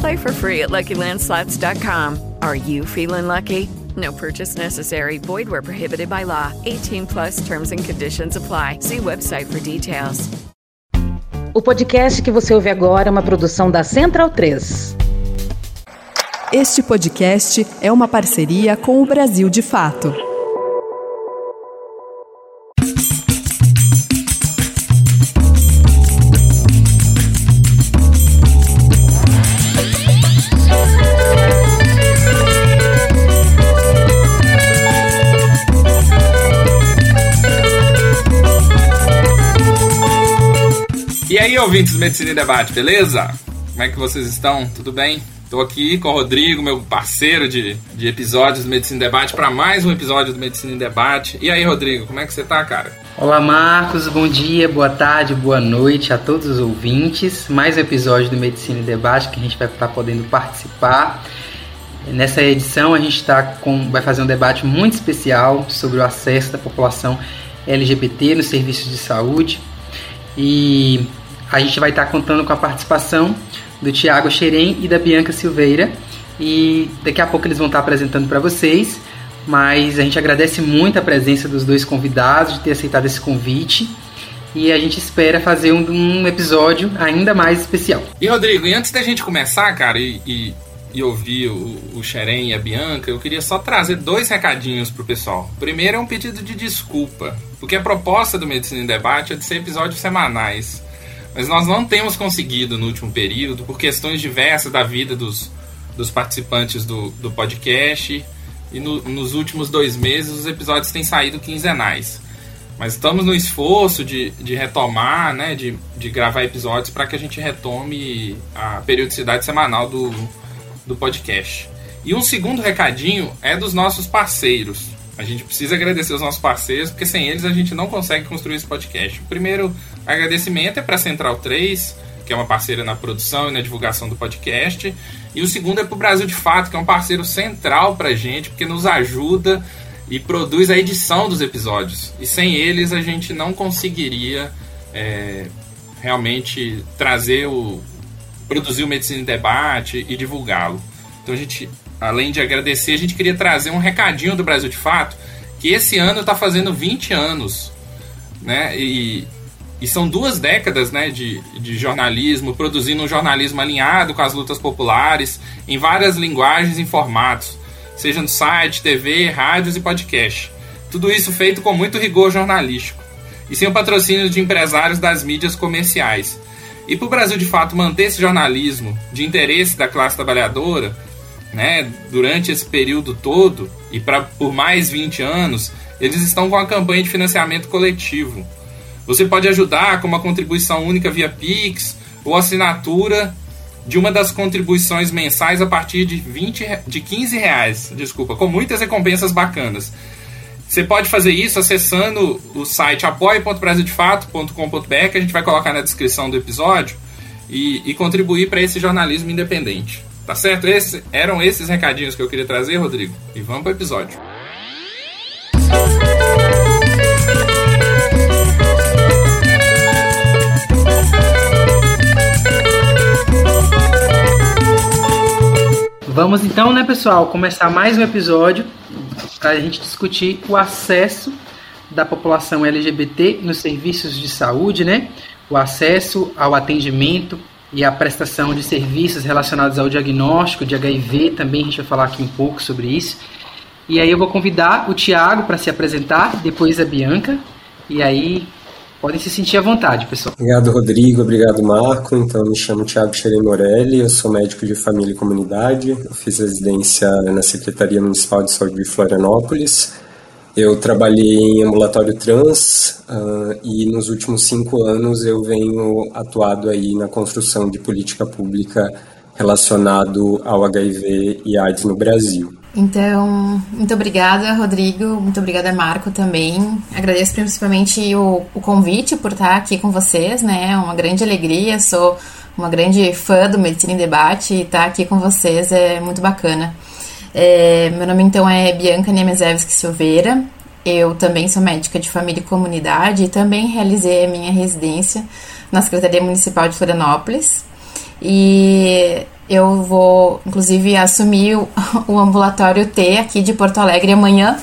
Play for free at LuckyLandSlots.com. Are you feeling lucky? No purchase necessary. Void where prohibited by law. 18 plus terms and conditions apply. See website for details. O podcast que você ouve agora é uma produção da Central 3. Este podcast é uma parceria com o Brasil de Fato. Ouvintes do Medicina em Debate, beleza? Como é que vocês estão? Tudo bem? Estou aqui com o Rodrigo, meu parceiro de, de episódios do Medicina em Debate, para mais um episódio do Medicina em Debate. E aí, Rodrigo, como é que você tá, cara? Olá, Marcos. Bom dia, boa tarde, boa noite a todos os ouvintes. Mais um episódio do Medicina em Debate que a gente vai estar podendo participar. Nessa edição, a gente tá com, vai fazer um debate muito especial sobre o acesso da população LGBT nos serviços de saúde. E a gente vai estar contando com a participação do Tiago Xerém e da Bianca Silveira. E daqui a pouco eles vão estar apresentando para vocês. Mas a gente agradece muito a presença dos dois convidados, de ter aceitado esse convite. E a gente espera fazer um, um episódio ainda mais especial. E Rodrigo, e antes da gente começar, cara, e, e, e ouvir o, o Xerém e a Bianca, eu queria só trazer dois recadinhos pro pessoal. Primeiro é um pedido de desculpa, porque a proposta do Medicina em Debate é de ser episódios semanais. Mas nós não temos conseguido no último período, por questões diversas da vida dos, dos participantes do, do podcast. E no, nos últimos dois meses os episódios têm saído quinzenais. Mas estamos no esforço de, de retomar, né, de, de gravar episódios para que a gente retome a periodicidade semanal do, do podcast. E um segundo recadinho é dos nossos parceiros. A gente precisa agradecer os nossos parceiros, porque sem eles a gente não consegue construir esse podcast. O primeiro agradecimento é para Central 3, que é uma parceira na produção e na divulgação do podcast. E o segundo é para o Brasil de Fato, que é um parceiro central para a gente, porque nos ajuda e produz a edição dos episódios. E sem eles a gente não conseguiria é, realmente trazer o. produzir o Medicina em Debate e divulgá-lo. Então a gente além de agradecer, a gente queria trazer um recadinho do Brasil de Fato, que esse ano está fazendo 20 anos, né? E, e são duas décadas né, de, de jornalismo, produzindo um jornalismo alinhado com as lutas populares, em várias linguagens e formatos, seja no site, TV, rádios e podcast. Tudo isso feito com muito rigor jornalístico, e sem o patrocínio de empresários das mídias comerciais. E para o Brasil de fato manter esse jornalismo de interesse da classe trabalhadora, né, durante esse período todo e pra, por mais 20 anos, eles estão com a campanha de financiamento coletivo. Você pode ajudar com uma contribuição única via Pix ou assinatura de uma das contribuições mensais a partir de 20, de 15 reais, desculpa, com muitas recompensas bacanas. Você pode fazer isso acessando o site apoia.brasildefato.com.br, que a gente vai colocar na descrição do episódio, e, e contribuir para esse jornalismo independente. Tá certo? Esse, eram esses recadinhos que eu queria trazer, Rodrigo. E vamos para o episódio. Vamos então, né, pessoal, começar mais um episódio para a gente discutir o acesso da população LGBT nos serviços de saúde, né? O acesso ao atendimento e a prestação de serviços relacionados ao diagnóstico de HIV, também a gente vai falar aqui um pouco sobre isso. E aí eu vou convidar o Tiago para se apresentar, depois a Bianca, e aí Podem se sentir à vontade, pessoal. Obrigado, Rodrigo. Obrigado, Marco. Então, me chamo Thiago Xerem Morelli, eu sou médico de família e comunidade. Eu fiz residência na Secretaria Municipal de Saúde de Florianópolis. Eu trabalhei em ambulatório trans uh, e nos últimos cinco anos eu venho atuado aí na construção de política pública relacionado ao HIV e AIDS no Brasil. Então, muito obrigada, Rodrigo. Muito obrigada, Marco, também. Agradeço principalmente o, o convite por estar aqui com vocês, né? É uma grande alegria. Sou uma grande fã do Medicina em Debate e estar aqui com vocês é muito bacana. É, meu nome, então, é Bianca Niemezewski Silveira. Eu também sou médica de família e comunidade e também realizei a minha residência na Secretaria Municipal de Florianópolis. E eu vou, inclusive, assumir o, o ambulatório T aqui de Porto Alegre amanhã.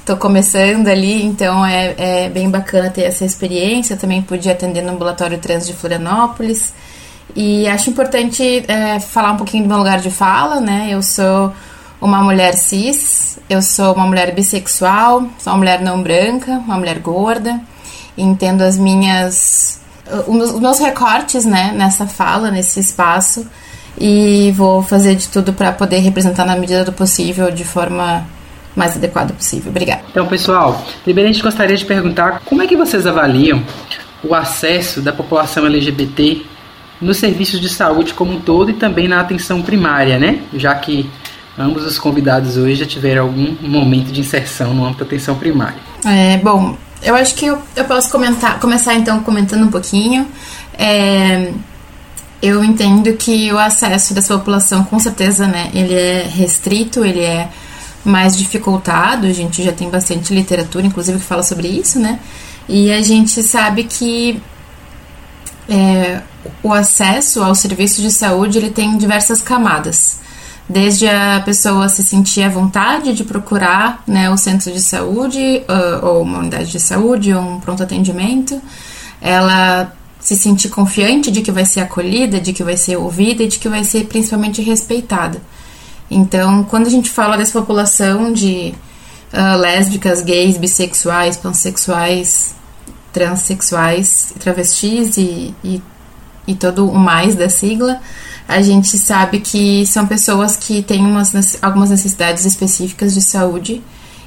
Estou começando ali, então é, é bem bacana ter essa experiência. também pude atender no ambulatório trans de Florianópolis. E acho importante é, falar um pouquinho do meu lugar de fala, né? Eu sou uma mulher cis, eu sou uma mulher bissexual, sou uma mulher não branca, uma mulher gorda. Entendo as minhas os meus recortes, né, nessa fala, nesse espaço e vou fazer de tudo para poder representar na medida do possível de forma mais adequada possível. Obrigada. Então, pessoal, primeiro a gente gostaria de perguntar como é que vocês avaliam o acesso da população LGBT nos serviços de saúde como um todo e também na atenção primária, né? Já que ambos os convidados hoje já tiveram algum momento de inserção no âmbito da atenção primária. É, bom, eu acho que eu, eu posso comentar, começar então comentando um pouquinho. É, eu entendo que o acesso dessa população, com certeza, né, ele é restrito, ele é mais dificultado. A gente já tem bastante literatura, inclusive, que fala sobre isso, né? E a gente sabe que é, o acesso ao serviço de saúde ele tem diversas camadas. Desde a pessoa se sentir à vontade de procurar né, o centro de saúde, ou uma unidade de saúde, ou um pronto atendimento, ela se sentir confiante de que vai ser acolhida, de que vai ser ouvida e de que vai ser principalmente respeitada. Então, quando a gente fala dessa população de uh, lésbicas, gays, bissexuais, pansexuais, transexuais, travestis e, e, e todo o mais da sigla, a gente sabe que são pessoas que têm umas, algumas necessidades específicas de saúde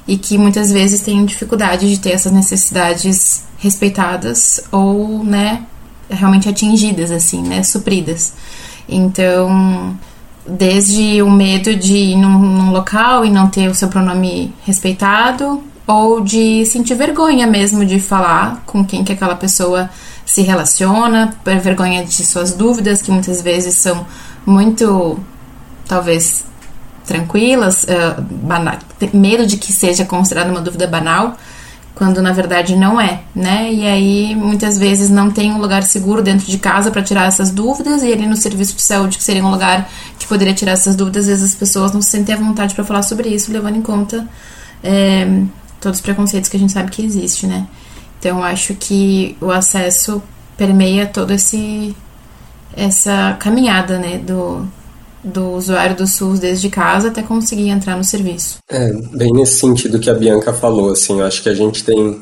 e que muitas vezes têm dificuldade de ter essas necessidades respeitadas ou, né, realmente atingidas, assim, né? Supridas. Então, desde o medo de ir num, num, local e não ter o seu pronome respeitado, ou de sentir vergonha mesmo de falar com quem que aquela pessoa se relaciona, por vergonha de suas dúvidas, que muitas vezes são muito, talvez, tranquilas, uh, banal, medo de que seja considerada uma dúvida banal, quando na verdade não é, né? E aí muitas vezes não tem um lugar seguro dentro de casa para tirar essas dúvidas e ali no serviço de saúde que seria um lugar que poderia tirar essas dúvidas, às vezes as pessoas não se sentem à vontade para falar sobre isso, levando em conta é, todos os preconceitos que a gente sabe que existe, né? Então acho que o acesso permeia esse essa caminhada, né, do do usuário do SUS desde casa até conseguir entrar no serviço. É, bem nesse sentido que a Bianca falou, assim, acho que a gente tem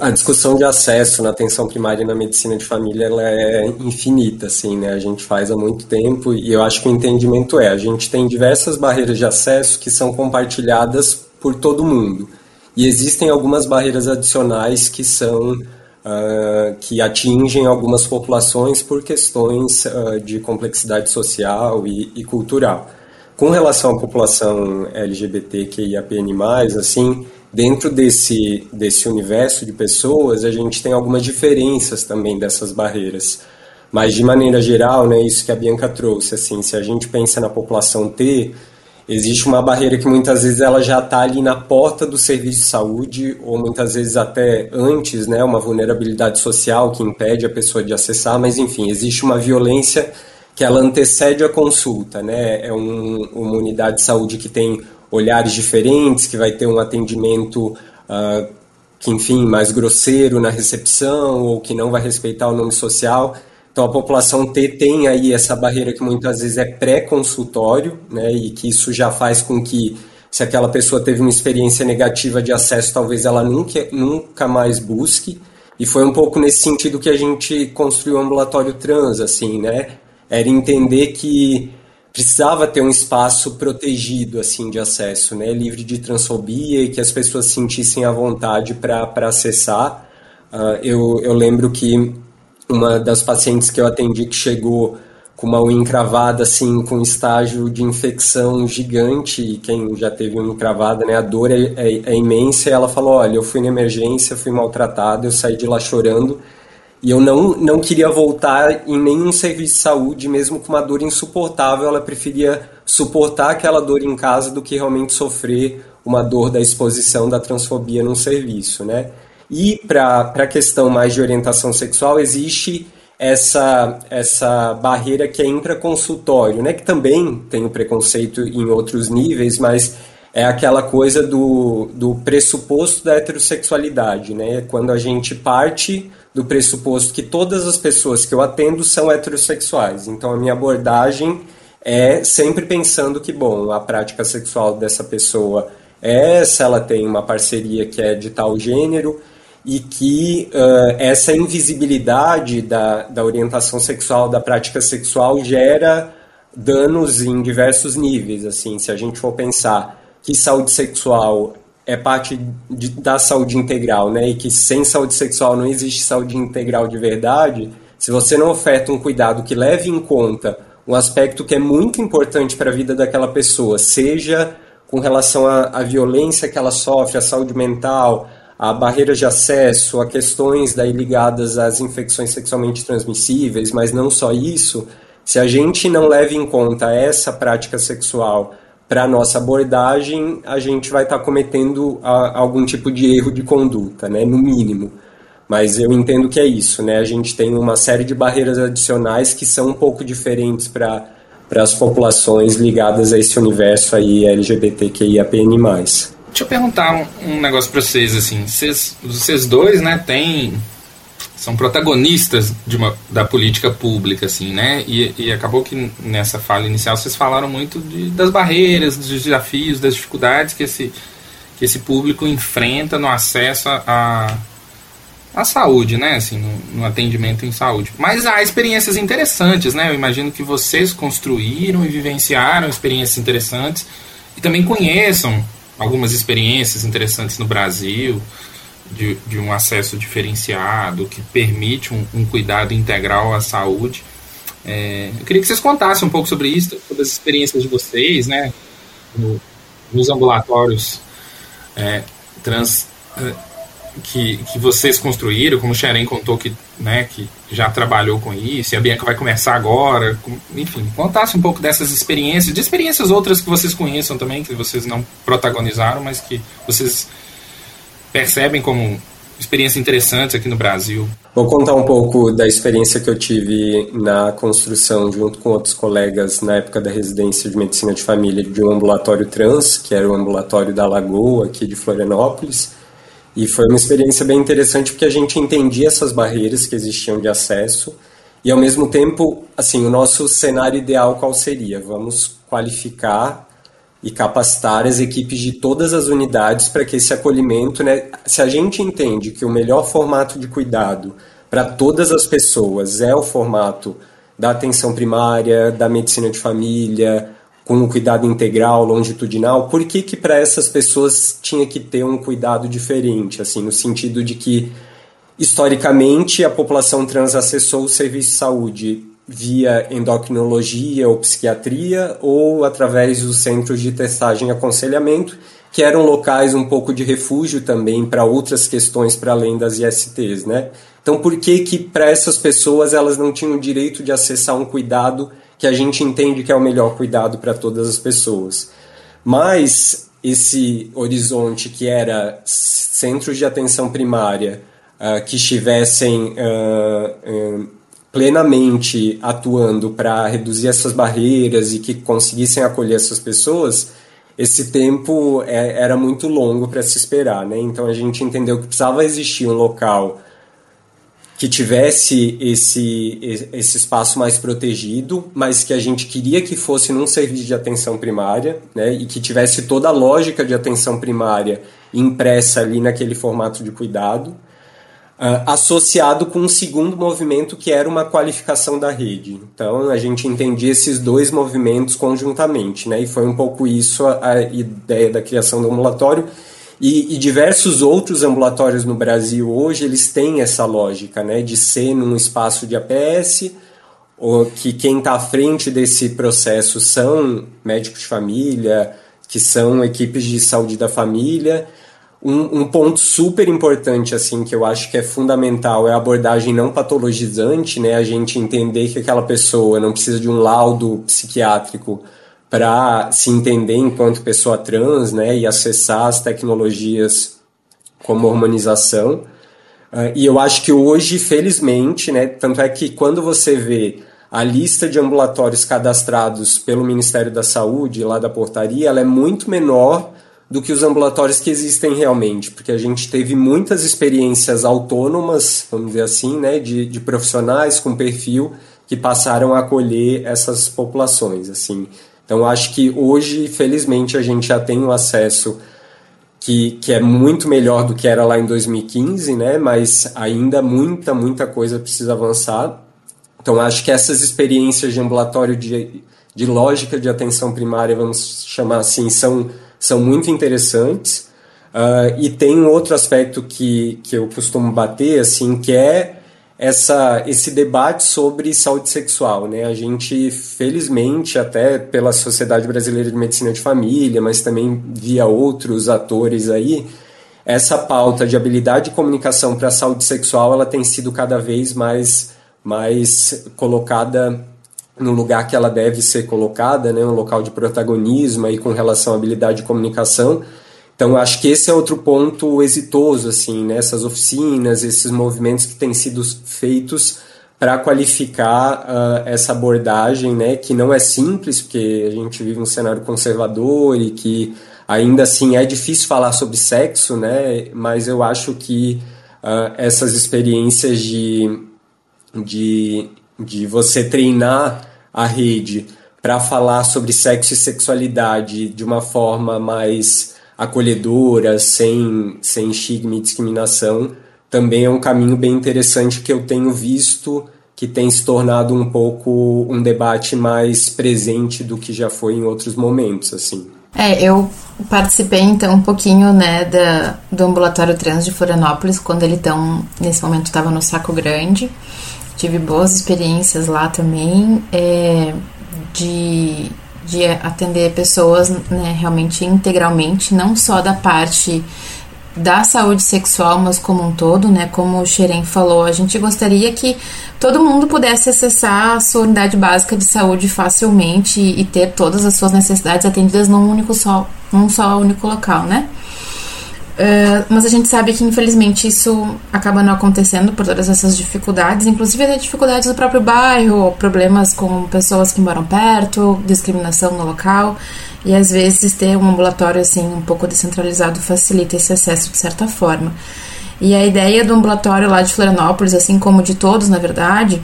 a discussão de acesso na atenção primária e na medicina de família ela é infinita, assim, né? A gente faz há muito tempo e eu acho que o entendimento é, a gente tem diversas barreiras de acesso que são compartilhadas por todo mundo. E existem algumas barreiras adicionais que são uh, que atingem algumas populações por questões uh, de complexidade social e, e, cultural. Com relação à população LGBTQIAPN+, assim, dentro desse, desse universo de pessoas, a gente tem algumas diferenças também dessas barreiras. Mas, de maneira geral, né, isso que a Bianca trouxe, assim, se a gente pensa na população T, existe uma barreira que muitas vezes ela já está ali na porta do serviço de saúde ou muitas vezes até antes, né, uma vulnerabilidade social que impede a pessoa de acessar, mas enfim, existe uma violência que ela antecede a consulta, né, é um, uma unidade de saúde que tem olhares diferentes, que vai ter um atendimento uh, que, enfim, mais grosseiro na recepção ou que não vai respeitar o nome social, então, a população T tem aí essa barreira que muitas vezes é pré-consultório, né, e que isso já faz com que, se aquela pessoa teve uma experiência negativa de acesso, talvez ela nunca, nunca mais busque. E foi um pouco nesse sentido que a gente construiu o ambulatório trans, assim, né? Era entender que precisava ter um espaço protegido, assim, de acesso, né? Livre de transfobia e que as pessoas sentissem à vontade para acessar. Uh, eu, eu lembro que uma das pacientes que eu atendi que chegou com uma unha encravada, assim, com estágio de infecção gigante, e quem já teve unha encravada, né, a dor é, é, é, imensa, e ela falou, olha, eu fui na emergência, fui maltratada, eu saí de lá chorando, e eu não, não queria voltar em nenhum serviço de saúde, mesmo com uma dor insuportável, ela preferia suportar aquela dor em casa do que realmente sofrer uma dor da exposição da transfobia num serviço, né. E para a questão mais de orientação sexual, existe essa, essa barreira que é intraconsultório, né? que também tem o preconceito em outros níveis, mas é aquela coisa do, do pressuposto da heterossexualidade, né? quando a gente parte do pressuposto que todas as pessoas que eu atendo são heterossexuais. Então a minha abordagem é sempre pensando que, bom, a prática sexual dessa pessoa é essa, ela tem uma parceria que é de tal gênero, e que uh, essa invisibilidade da, da orientação sexual, da prática sexual, gera danos em diversos níveis. Assim, se a gente for pensar que saúde sexual é parte de, da saúde integral, né, e que sem saúde sexual não existe saúde integral de verdade, se você não oferta um cuidado que leve em conta um aspecto que é muito importante para a vida daquela pessoa, seja com relação à, à violência que ela sofre, à saúde mental, a barreiras de acesso, a questões daí ligadas às infecções sexualmente transmissíveis, mas não só isso, se a gente não leva em conta essa prática sexual para a nossa abordagem, a gente vai estar tá cometendo a, algum tipo de erro de conduta, né, no mínimo. Mas eu entendo que é isso, né? A gente tem uma série de barreiras adicionais que são um pouco diferentes para para as populações ligadas a esse universo aí LGBTQIAPN+. Deixa eu perguntar um, um negócio para vocês, assim. Vocês, vocês dois, né, têm são protagonistas uma, da política pública, assim, né? E, e, acabou que nessa fala inicial vocês falaram muito de, das barreiras, dos desafios, das dificuldades que esse, que esse público enfrenta no acesso à a, saúde, né? Assim, no, no, atendimento em saúde. Mas há experiências interessantes, né? Eu imagino que vocês construíram e vivenciaram experiências interessantes e também conheçam algumas experiências interessantes no Brasil, de, de um acesso diferenciado, que permite um, um cuidado integral à saúde. É, eu queria que vocês contassem um pouco sobre isso, sobre as experiências de vocês, né, no, nos ambulatórios é, trans é, que, que vocês construíram, como o Xerém contou que, né, que já trabalhou com isso, e a Bianca vai começar agora, com, enfim, contasse um pouco dessas experiências, de experiências outras que vocês conheçam também, que vocês não protagonizaram, mas que vocês percebem como experiências interessantes aqui no Brasil. Vou contar um pouco da experiência que eu tive na construção, junto com outros colegas, na época da residência de medicina de família, de um ambulatório trans, que era o ambulatório da Lagoa, aqui de Florianópolis e foi uma experiência bem interessante porque a gente entendia essas barreiras que existiam de acesso e ao mesmo tempo, assim, o nosso cenário ideal qual seria? Vamos qualificar e capacitar as equipes de todas as unidades para que esse acolhimento, né, se a gente entende que o melhor formato de cuidado para todas as pessoas é o formato da atenção primária, da medicina de família, com um cuidado integral, longitudinal, por que que para essas pessoas tinha que ter um cuidado diferente, assim, no sentido de que historicamente a população trans acessou o serviço de saúde via endocrinologia ou psiquiatria ou através dos centros de testagem e aconselhamento, que eram locais um pouco de refúgio também para outras questões para além das ISTs, né? Então, por que que para essas pessoas elas não tinham o direito de acessar um cuidado que a gente entende que é o melhor cuidado para todas as pessoas. Mas esse horizonte que era centros de atenção primária uh, que estivessem uh, uh, plenamente atuando para reduzir essas barreiras e que conseguissem acolher essas pessoas, esse tempo é, era muito longo para se esperar, né? Então a gente entendeu que precisava existir um local que tivesse esse, esse espaço mais protegido, mas que a gente queria que fosse num serviço de atenção primária, né, e que tivesse toda a lógica de atenção primária impressa ali naquele formato de cuidado. Uh, associado com um segundo movimento que era uma qualificação da rede. Então a gente entendia esses dois movimentos conjuntamente, né? E foi um pouco isso a, a ideia da criação do ambulatório. E, e, diversos outros ambulatórios no Brasil hoje eles têm essa lógica, né? De ser num espaço de APS, ou que quem está à frente desse processo são médicos de família, que são equipes de saúde da família um, um, ponto super importante, assim, que eu acho que é fundamental é a abordagem não patologizante, né? A gente entender que aquela pessoa não precisa de um laudo psiquiátrico para se entender enquanto pessoa trans, né? E acessar as tecnologias como hormonização. Uh, e eu acho que hoje, felizmente, né? Tanto é que quando você vê a lista de ambulatórios cadastrados pelo Ministério da Saúde, lá da portaria, ela é muito menor do que os ambulatórios que existem realmente, porque a gente teve muitas experiências autônomas, vamos dizer assim, né, de, de profissionais com perfil que passaram a acolher essas populações, assim. Então acho que hoje, felizmente, a gente já tem um acesso que, que é muito melhor do que era lá em 2015, né? Mas ainda muita, muita coisa precisa avançar. Então acho que essas experiências de ambulatório de, de lógica de atenção primária, vamos chamar assim, são são muito interessantes. Uh, e tem um outro aspecto que, que eu costumo bater, assim, que é essa, esse debate sobre saúde sexual. Né? A gente, felizmente, até pela Sociedade Brasileira de Medicina de Família, mas também via outros atores aí, essa pauta de habilidade de comunicação para a saúde sexual ela tem sido cada vez mais, mais colocada no lugar que ela deve ser colocada, né, um local de protagonismo aí com relação à habilidade de comunicação. Então, acho que esse é outro ponto exitoso, assim, nessas né, oficinas, esses movimentos que têm sido feitos para qualificar uh, essa abordagem, né, que não é simples, porque a gente vive um cenário conservador e que ainda assim é difícil falar sobre sexo, né, mas eu acho que uh, essas experiências de, de de você treinar a rede para falar sobre sexo e sexualidade de uma forma mais acolhedora, sem, sem estigma e discriminação, também é um caminho bem interessante que eu tenho visto que tem se tornado um pouco um debate mais presente do que já foi em outros momentos, assim. É, eu participei então um pouquinho, né, da, do ambulatório trans de Florianópolis, quando ele tão, nesse momento estava no Saco Grande tive boas experiências lá também é, de, de atender pessoas né, realmente integralmente, não só da parte da saúde sexual, mas como um todo, né? Como o Xerém falou, a gente gostaria que todo mundo pudesse acessar a sua unidade básica de saúde facilmente e ter todas as suas necessidades atendidas num único só, num só único local, né? Uh, mas a gente sabe que infelizmente isso acaba não acontecendo por todas essas dificuldades, inclusive até dificuldades do próprio bairro, problemas com pessoas que moram perto, discriminação no local, e às vezes ter um ambulatório assim um pouco descentralizado facilita esse acesso de certa forma. E a ideia do ambulatório lá de Florianópolis, assim como de todos na verdade,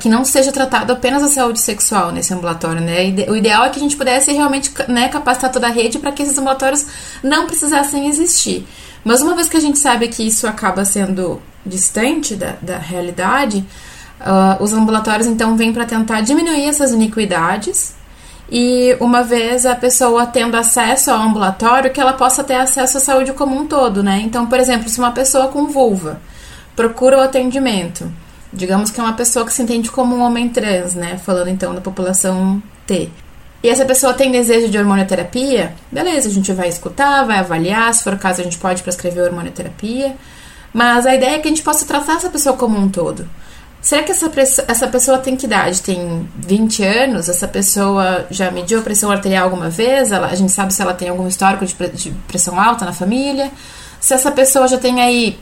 que não seja tratado apenas a saúde sexual nesse ambulatório, né? O ideal é que a gente pudesse realmente né, capacitar toda a rede para que esses ambulatórios não precisassem existir. Mas uma vez que a gente sabe que isso acaba sendo distante da, da realidade, uh, os ambulatórios então vêm para tentar diminuir essas iniquidades e uma vez a pessoa tendo acesso ao ambulatório, que ela possa ter acesso à saúde como um todo, né? Então, por exemplo, se uma pessoa com vulva procura o atendimento Digamos que é uma pessoa que se entende como um homem trans, né? Falando então da população T. E essa pessoa tem desejo de hormonioterapia? Beleza, a gente vai escutar, vai avaliar, se for o caso a gente pode prescrever hormonioterapia. Mas a ideia é que a gente possa tratar essa pessoa como um todo. Será que essa, essa pessoa tem que idade? Tem 20 anos? Essa pessoa já mediu a pressão arterial alguma vez? Ela, a gente sabe se ela tem algum histórico de, de pressão alta na família? Se essa pessoa já tem aí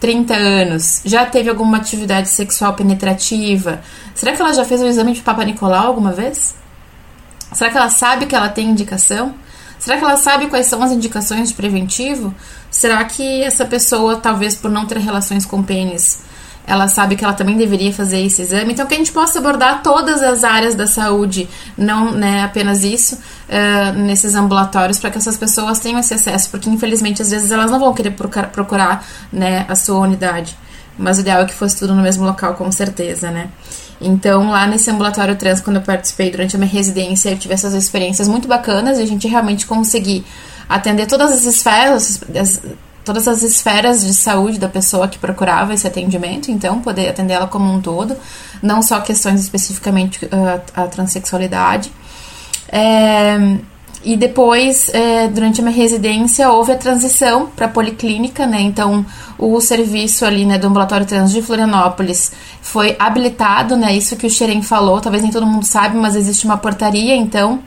30 anos, já teve alguma atividade sexual penetrativa? Será que ela já fez o exame de Papa Nicolau alguma vez? Será que ela sabe que ela tem indicação? Será que ela sabe quais são as indicações de preventivo? Será que essa pessoa, talvez por não ter relações com pênis, ela sabe que ela também deveria fazer esse exame. Então, que a gente possa abordar todas as áreas da saúde, não né, apenas isso, uh, nesses ambulatórios, para que essas pessoas tenham esse acesso, porque infelizmente às vezes elas não vão querer procurar, procurar né, a sua unidade. Mas o ideal é que fosse tudo no mesmo local, com certeza, né? Então, lá nesse ambulatório trans, quando eu participei durante a minha residência, eu tive essas experiências muito bacanas e a gente realmente conseguir atender todas as esferas, as, todas as esferas de saúde da pessoa que procurava esse atendimento, então poder atender ela como um todo, não só questões especificamente uh, a transexualidade. É, e depois, é, durante a minha residência, houve a transição para a policlínica, né? Então, o serviço ali, né, do ambulatório trans de Florianópolis foi habilitado, né? Isso que o Xerém falou, talvez nem todo mundo sabe, mas existe uma portaria, então,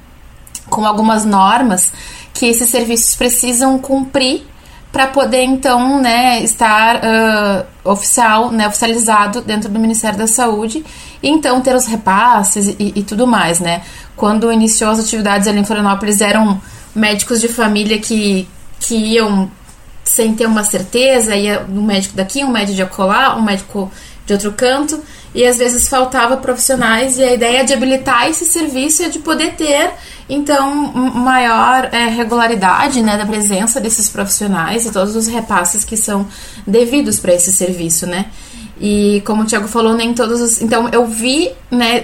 com algumas normas que esses serviços precisam cumprir para poder então né, estar uh, oficial, né, oficializado dentro do Ministério da Saúde e então ter os repasses e, e, tudo mais, né? Quando iniciou as atividades ali em Florianópolis eram médicos de família que, que iam sem ter uma certeza, ia um médico daqui, um médico de acolá, um médico de outro canto, e às vezes faltava profissionais e a ideia de habilitar esse serviço é de poder ter então maior é, regularidade né, da presença desses profissionais e todos os repasses que são devidos para esse serviço, né? E como o Thiago falou, nem todos os. Então eu vi, né?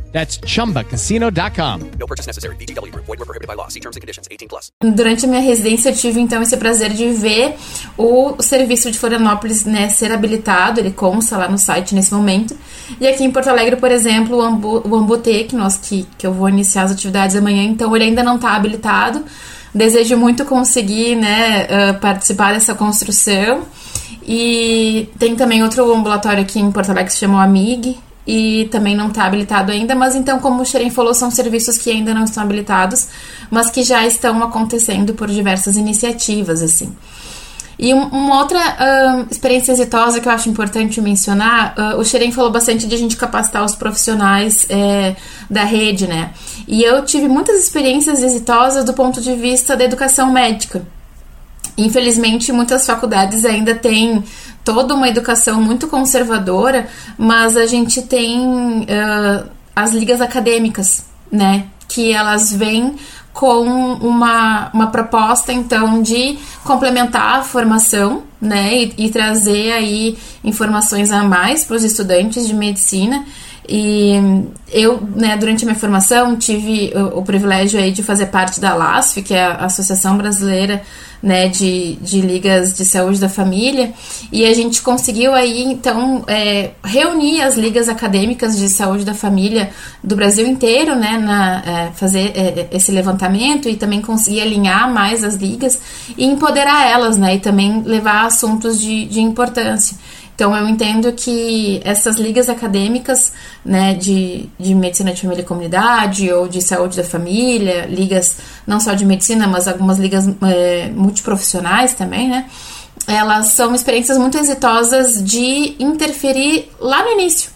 That's chumbacasino.com. No purchase necessary. BGW. Void were prohibited by law. See terms and conditions 18 plus. Durante a minha residência, eu tive então esse prazer de ver o serviço de Florianópolis né, ser habilitado. Ele consta lá no site nesse momento. E aqui em Porto Alegre, por exemplo, o, Ambu, o Ambutê, que, nós, que, que eu vou iniciar as atividades amanhã, então ele ainda não está habilitado. Desejo muito conseguir né, uh, participar dessa construção. E tem também outro ambulatório aqui em Porto Alegre que se chama o AMIG, e também não está habilitado ainda, mas então, como o Xerém falou, são serviços que ainda não estão habilitados, mas que já estão acontecendo por diversas iniciativas, assim. E um, uma outra uh, experiência exitosa que eu acho importante mencionar, uh, o Xerém falou bastante de a gente capacitar os profissionais é, da rede, né? E eu tive muitas experiências exitosas do ponto de vista da educação médica. Infelizmente, muitas faculdades ainda têm toda uma educação muito conservadora, mas a gente tem uh, as ligas acadêmicas, né? Que elas vêm com uma, uma proposta, então, de complementar a formação, né? E, e trazer aí informações a mais para os estudantes de medicina. E eu, né, durante a minha formação, tive o, o privilégio aí de fazer parte da LASF, que é a Associação Brasileira né, de, de ligas de saúde da família, e a gente conseguiu aí, então, é, reunir as ligas acadêmicas de saúde da família do Brasil inteiro, né, na, é, fazer é, esse levantamento e também conseguir alinhar mais as ligas e empoderar elas, né, e também levar assuntos de, de importância. Então, eu entendo que essas ligas acadêmicas, né, de, de medicina de família e comunidade ou de saúde da família, ligas não só de medicina, mas algumas ligas é, multiprofissionais também, né, elas são experiências muito exitosas de interferir lá no início,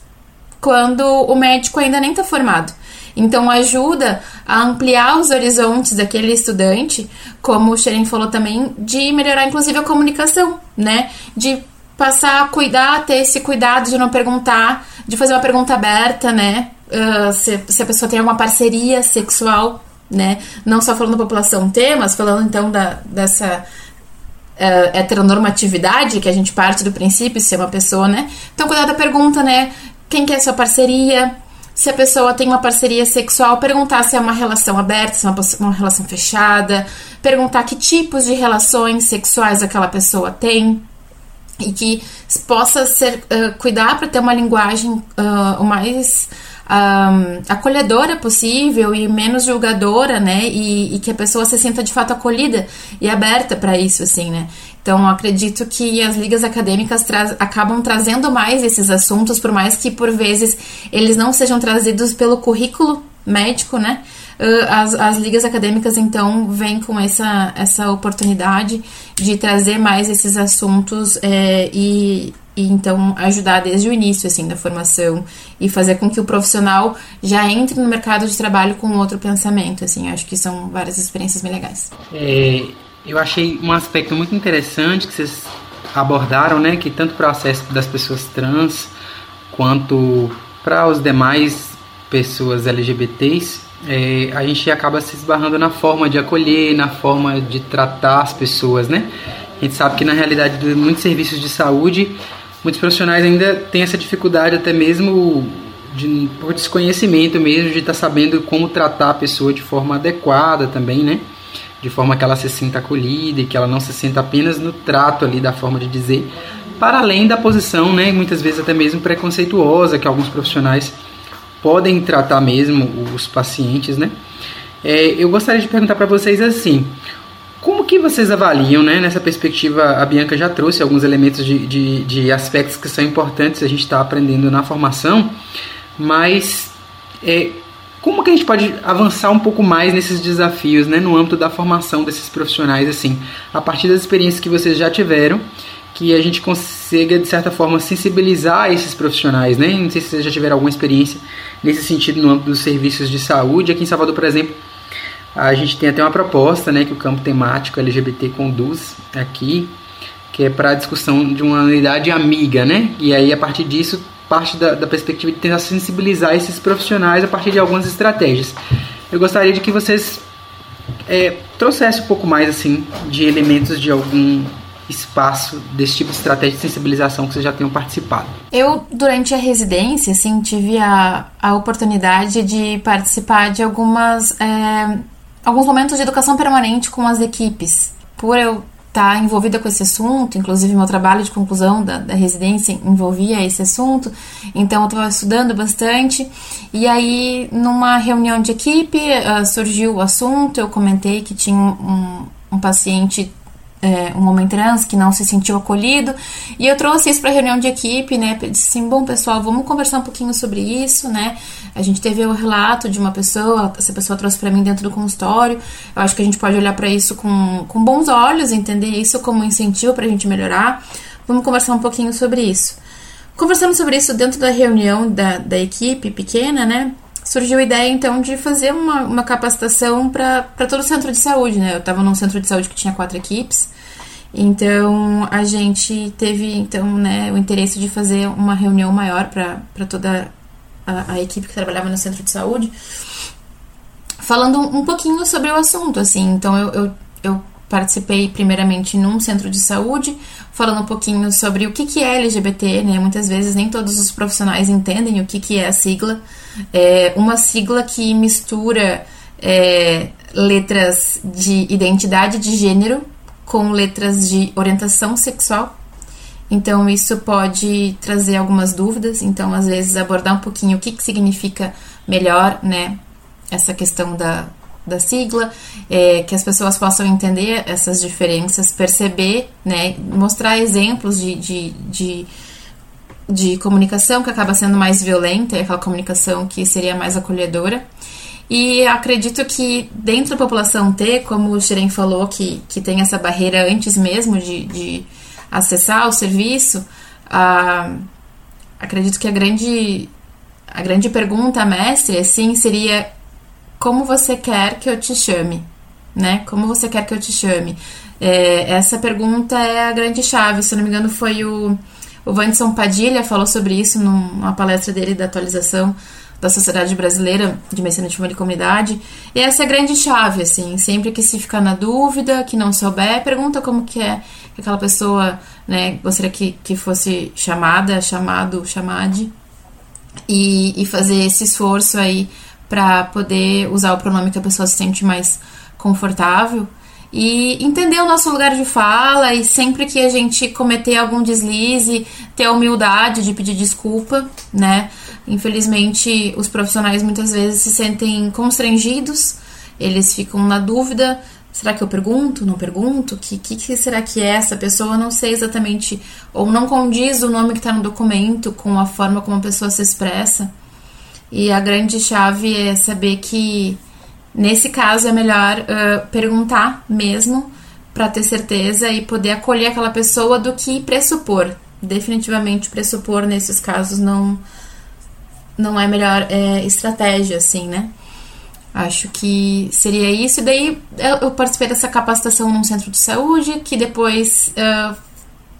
quando o médico ainda nem está formado. Então, ajuda a ampliar os horizontes daquele estudante, como o Xeren falou também, de melhorar inclusive a comunicação, né? De passar a cuidar, ter esse cuidado de não perguntar, de fazer uma pergunta aberta, né? Uh, se, se, a pessoa tem uma parceria sexual, né? Não só falando da população T, mas falando então da, dessa uh, heteronormatividade, que a gente parte do princípio ser uma pessoa, né? Então, cuidar da pergunta, né? Quem que é sua parceria? se a pessoa tem uma parceria sexual, perguntar se é uma relação aberta, se é uma, uma relação fechada, perguntar que tipos de relações sexuais aquela pessoa tem e que possa ser uh, cuidar para ter uma linguagem uh, o mais um, acolhedora possível e menos julgadora, né? E, e, que a pessoa se sinta de fato acolhida e aberta para isso, assim, né? Então, acredito que as ligas acadêmicas tra acabam trazendo mais esses assuntos, por mais que por vezes eles não sejam trazidos pelo currículo médico, né? As, as ligas acadêmicas então vêm com essa, essa oportunidade de trazer mais esses assuntos é, e, e então ajudar desde o início assim da formação e fazer com que o profissional já entre no mercado de trabalho com outro pensamento assim. Acho que são várias experiências bem legais. É, eu achei um aspecto muito interessante que vocês abordaram, né, que tanto o acesso das pessoas trans quanto para os demais pessoas LGBTs, é, a gente acaba se esbarrando na forma de acolher, na forma de tratar as pessoas, né? A gente sabe que na realidade de muitos serviços de saúde, muitos profissionais ainda têm essa dificuldade até mesmo de, por desconhecimento mesmo de estar tá sabendo como tratar a pessoa de forma adequada também, né? de forma que ela se sinta acolhida e que ela não se sinta apenas no trato ali da forma de dizer, para além da posição, né, muitas vezes até mesmo preconceituosa que alguns profissionais podem tratar mesmo os pacientes, né? É, eu gostaria de perguntar para vocês assim, como que vocês avaliam, né, nessa perspectiva, a Bianca já trouxe alguns elementos de, de, de aspectos que são importantes a gente está aprendendo na formação, mas é, como que a gente pode avançar um pouco mais nesses desafios, né, no âmbito da formação desses profissionais, assim, a partir das experiências que vocês já tiveram, que a gente consiga, de certa forma, sensibilizar esses profissionais, né? Não sei se vocês já tiveram alguma experiência nesse sentido no âmbito dos serviços de saúde. Aqui em Salvador, por exemplo, a gente tem até uma proposta, né, que o campo temático LGBT conduz aqui, que é para a discussão de uma unidade amiga, né? E aí, a partir disso, parte da, da perspectiva de tentar sensibilizar esses profissionais a partir de algumas estratégias. Eu gostaria de que vocês é, trouxessem um pouco mais assim de elementos de algum espaço desse tipo de estratégia de sensibilização que vocês já tenham participado? Eu, durante a residência, assim, tive a, a oportunidade de participar de algumas é, alguns momentos de educação permanente com as equipes. Por eu está envolvida com esse assunto, inclusive meu trabalho de conclusão da, da residência envolvia esse assunto, então eu estava estudando bastante. E aí, numa reunião de equipe, uh, surgiu o assunto, eu comentei que tinha um, um paciente é, um homem trans que não se sentiu acolhido. E eu trouxe isso para a reunião de equipe, né? Disse assim: bom, pessoal, vamos conversar um pouquinho sobre isso, né? A gente teve o relato de uma pessoa, essa pessoa trouxe para mim dentro do consultório. Eu acho que a gente pode olhar para isso com, com bons olhos, entender isso como incentivo para a gente melhorar. Vamos conversar um pouquinho sobre isso. Conversamos sobre isso dentro da reunião da, da equipe pequena, né? Surgiu a ideia então de fazer uma, uma capacitação para todo o centro de saúde, né? Eu estava num centro de saúde que tinha quatro equipes, então a gente teve então né, o interesse de fazer uma reunião maior para toda a, a, equipe que trabalhava no centro de saúde, falando um pouquinho sobre o assunto, assim. Então eu, eu, eu participei primeiramente num centro de saúde, falando um pouquinho sobre o que, que é LGBT, né? Muitas vezes nem todos os profissionais entendem o que, que é a sigla. É uma sigla que mistura é, letras de identidade de gênero com letras de orientação sexual. Então, isso pode trazer algumas dúvidas. Então, às vezes, abordar um pouquinho o que, que significa melhor, né? Essa questão da, da sigla, é, que as pessoas possam entender essas diferenças, perceber, né? Mostrar exemplos de, de, de, de comunicação que acaba sendo mais violenta, e aquela comunicação que seria mais acolhedora. E acredito que dentro da população T, como o Xiren falou, que, que tem essa barreira antes mesmo de, de acessar o serviço, ah, acredito que a grande, a grande pergunta, mestre, assim, seria como você quer que eu te chame? Né? Como você quer que eu te chame? É, essa pergunta é a grande chave. Se não me engano, foi o, o Vanderson Padilha falou sobre isso numa palestra dele da atualização da Sociedade Brasileira de Medicina de Família e Comunidade. E essa é a grande chave, assim, sempre que se ficar na dúvida, que não souber, pergunta como que é que aquela pessoa, né, gostaria que, que fosse chamada, chamado, chamade. e, e fazer esse esforço aí para poder usar o pronome que a pessoa se sente mais confortável e entender o nosso lugar de fala e sempre que a gente cometer algum deslize, ter a humildade de pedir desculpa, né? Infelizmente, os profissionais muitas vezes se sentem constrangidos, eles ficam na dúvida: será que eu pergunto? Não pergunto? O que, que, que, será que é essa pessoa? Não sei exatamente, ou não condiz o nome que está no documento com a forma como a pessoa se expressa. E a grande chave é saber que nesse caso é melhor uh, perguntar mesmo para ter certeza e poder acolher aquela pessoa do que pressupor. Definitivamente pressupor nesses casos não não é melhor é, estratégia, assim, né? Acho que seria isso. E daí eu participei dessa capacitação num centro de saúde, que depois uh,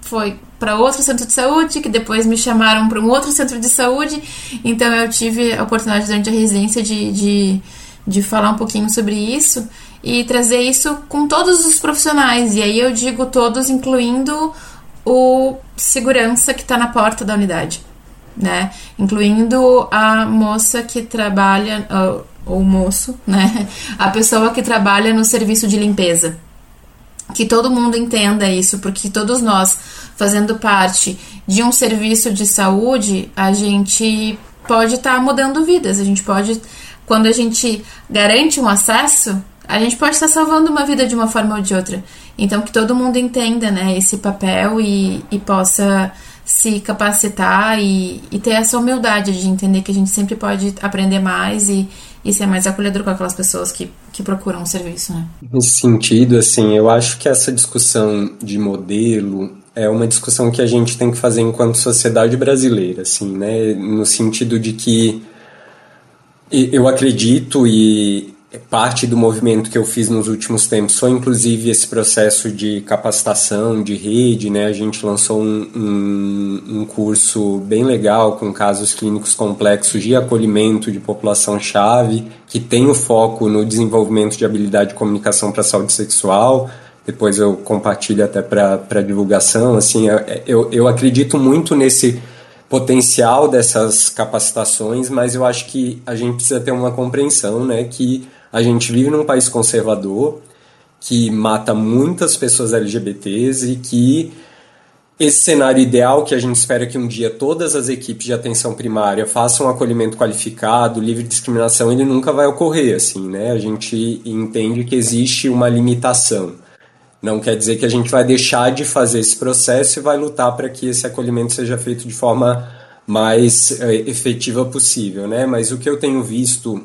foi para outro centro de saúde, que depois me chamaram para um outro centro de saúde. Então eu tive a oportunidade durante a residência de, de, de falar um pouquinho sobre isso e trazer isso com todos os profissionais. E aí eu digo todos, incluindo o segurança que está na porta da unidade, né? Incluindo a moça que trabalha, ou moço, né? A pessoa que trabalha no serviço de limpeza que todo mundo entenda isso, porque todos nós, fazendo parte de um serviço de saúde, a gente pode estar tá mudando vidas, a gente pode, quando a gente garante um acesso, a gente pode estar tá salvando uma vida de uma forma ou de outra. Então, que todo mundo entenda né, esse papel e, e possa se capacitar e, e ter essa humildade de entender que a gente sempre pode aprender mais e, e ser mais acolhedor com aquelas pessoas que, que procuram um serviço, né? Nesse sentido, assim, eu acho que essa discussão de modelo é uma discussão que a gente tem que fazer enquanto sociedade brasileira, assim, né? No sentido de que eu acredito e parte do movimento que eu fiz nos últimos tempos foi inclusive esse processo de capacitação de rede, né? A gente lançou um, um, um curso bem legal com casos clínicos complexos de acolhimento de população-chave, que tem o foco no desenvolvimento de habilidade de comunicação para a saúde sexual. Depois eu compartilho até para divulgação. Assim, eu, eu acredito muito nesse potencial dessas capacitações, mas eu acho que a gente precisa ter uma compreensão, né, que a gente vive num país conservador que mata muitas pessoas LGBTs e que esse cenário ideal que a gente espera que um dia todas as equipes de atenção primária façam um acolhimento qualificado, livre de discriminação, ele nunca vai ocorrer assim, né? A gente entende que existe uma limitação. Não quer dizer que a gente vai deixar de fazer esse processo e vai lutar para que esse acolhimento seja feito de forma mais é, efetiva possível, né? Mas o que eu tenho visto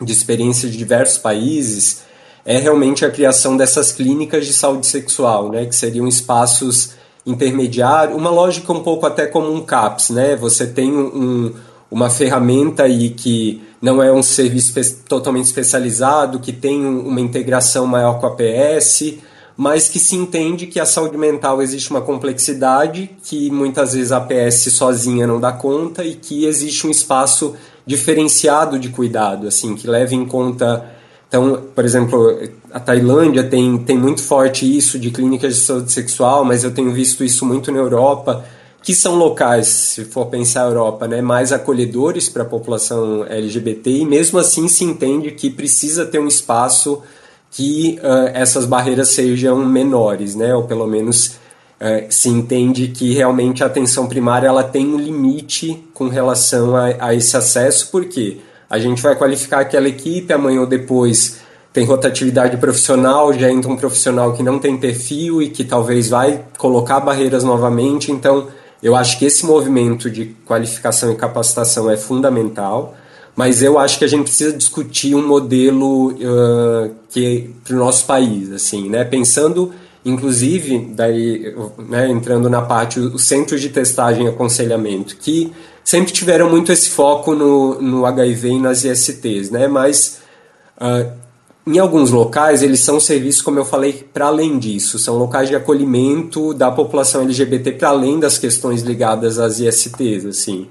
de experiência de diversos países é realmente a criação dessas clínicas de saúde sexual, né, que seriam espaços intermediários, uma lógica um pouco até como um CAPS, né? Você tem um, uma ferramenta aí que não é um serviço totalmente especializado, que tem uma integração maior com a PS, mas que se entende que a saúde mental existe uma complexidade que muitas vezes a PS sozinha não dá conta e que existe um espaço diferenciado de cuidado, assim, que leve em conta. Então, por exemplo, a Tailândia tem, tem muito forte isso de clínicas de saúde sexual, mas eu tenho visto isso muito na Europa, que são locais, se for pensar a Europa, né, mais acolhedores para a população LGBT, e mesmo assim se entende que precisa ter um espaço que uh, essas barreiras sejam menores, né, ou pelo menos é, se entende que realmente a atenção primária ela tem um limite com relação a, a esse acesso, porque a gente vai qualificar aquela equipe, amanhã ou depois tem rotatividade profissional, já entra um profissional que não tem perfil e que talvez vai colocar barreiras novamente. Então, eu acho que esse movimento de qualificação e capacitação é fundamental, mas eu acho que a gente precisa discutir um modelo uh, que para o nosso país, assim, né? Pensando inclusive, daí, né, entrando na parte, os centros de testagem e aconselhamento, que sempre tiveram muito esse foco no, no HIV e nas ISTs, né, mas uh, em alguns locais eles são serviços, como eu falei, para além disso, são locais de acolhimento da população LGBT para além das questões ligadas às ISTs, assim.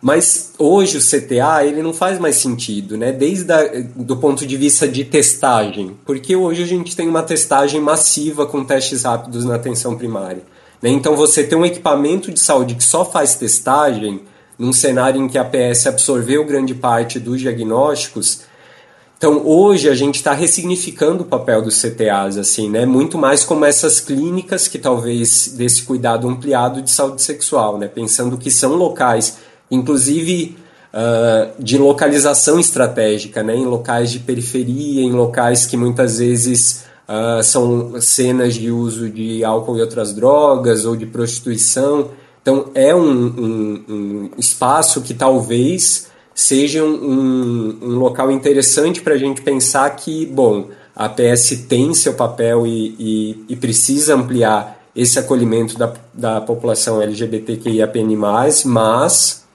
Mas hoje o CTA ele não faz mais sentido, né? Desde a, do ponto de vista de testagem, porque hoje a gente tem uma testagem massiva com testes rápidos na atenção primária. Né? Então você ter um equipamento de saúde que só faz testagem num cenário em que a PS absorveu grande parte dos diagnósticos, então, hoje a gente está ressignificando o papel dos CTAs, assim, né? Muito mais como essas clínicas que talvez desse cuidado ampliado de saúde sexual, né? Pensando que são locais, inclusive uh, de localização estratégica, né? Em locais de periferia, em locais que muitas vezes uh, são cenas de uso de álcool e outras drogas ou de prostituição. Então, é um, um, um espaço que talvez seja um, um local interessante para a gente pensar que, bom, a PS tem seu papel e, e, e precisa ampliar esse acolhimento da, da população LGBTQIAPN+, mas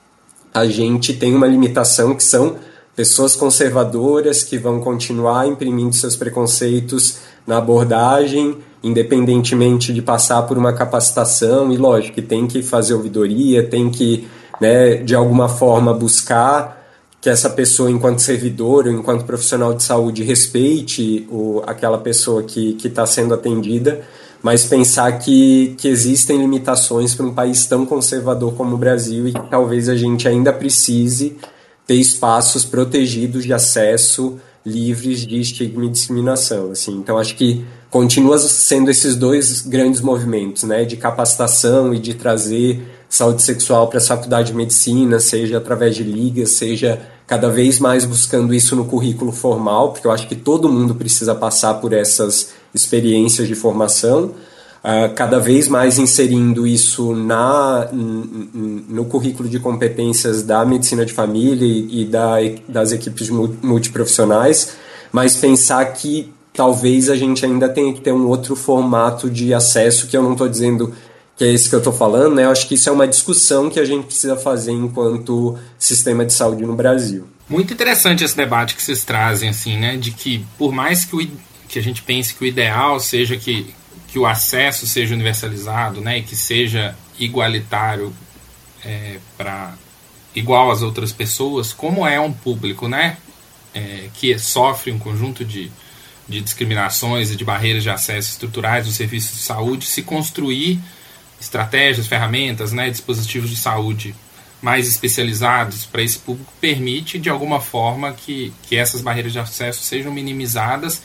a gente tem uma limitação que são pessoas conservadoras que vão continuar imprimindo seus preconceitos na abordagem, independentemente de passar por uma capacitação, e lógico que tem que fazer ouvidoria, tem que né, de alguma forma buscar que essa pessoa, enquanto servidor ou enquanto profissional de saúde, respeite o, aquela pessoa que está sendo atendida, mas pensar que, que existem limitações para um país tão conservador como o Brasil e que talvez a gente ainda precise ter espaços protegidos de acesso livres de estigma e discriminação. Assim. Então, acho que continua sendo esses dois grandes movimentos, né, de capacitação e de trazer saúde sexual para a faculdade de medicina, seja através de ligas, seja cada vez mais buscando isso no currículo formal, porque eu acho que todo mundo precisa passar por essas experiências de formação, uh, cada vez mais inserindo isso na, no currículo de competências da medicina de família e, e da, das equipes multiprofissionais, mas pensar que talvez a gente ainda tenha que ter um outro formato de acesso, que eu não estou dizendo que é esse que eu estou falando, né? Eu acho que isso é uma discussão que a gente precisa fazer enquanto sistema de saúde no Brasil. Muito interessante esse debate que vocês trazem, assim, né? De que por mais que, o, que a gente pense que o ideal seja que, que o acesso seja universalizado, né? E que seja igualitário é, para igual às outras pessoas, como é um público, né? É, que sofre um conjunto de, de discriminações e de barreiras de acesso estruturais dos serviços de saúde, se construir estratégias, ferramentas, né, dispositivos de saúde mais especializados para esse público permite de alguma forma que, que essas barreiras de acesso sejam minimizadas.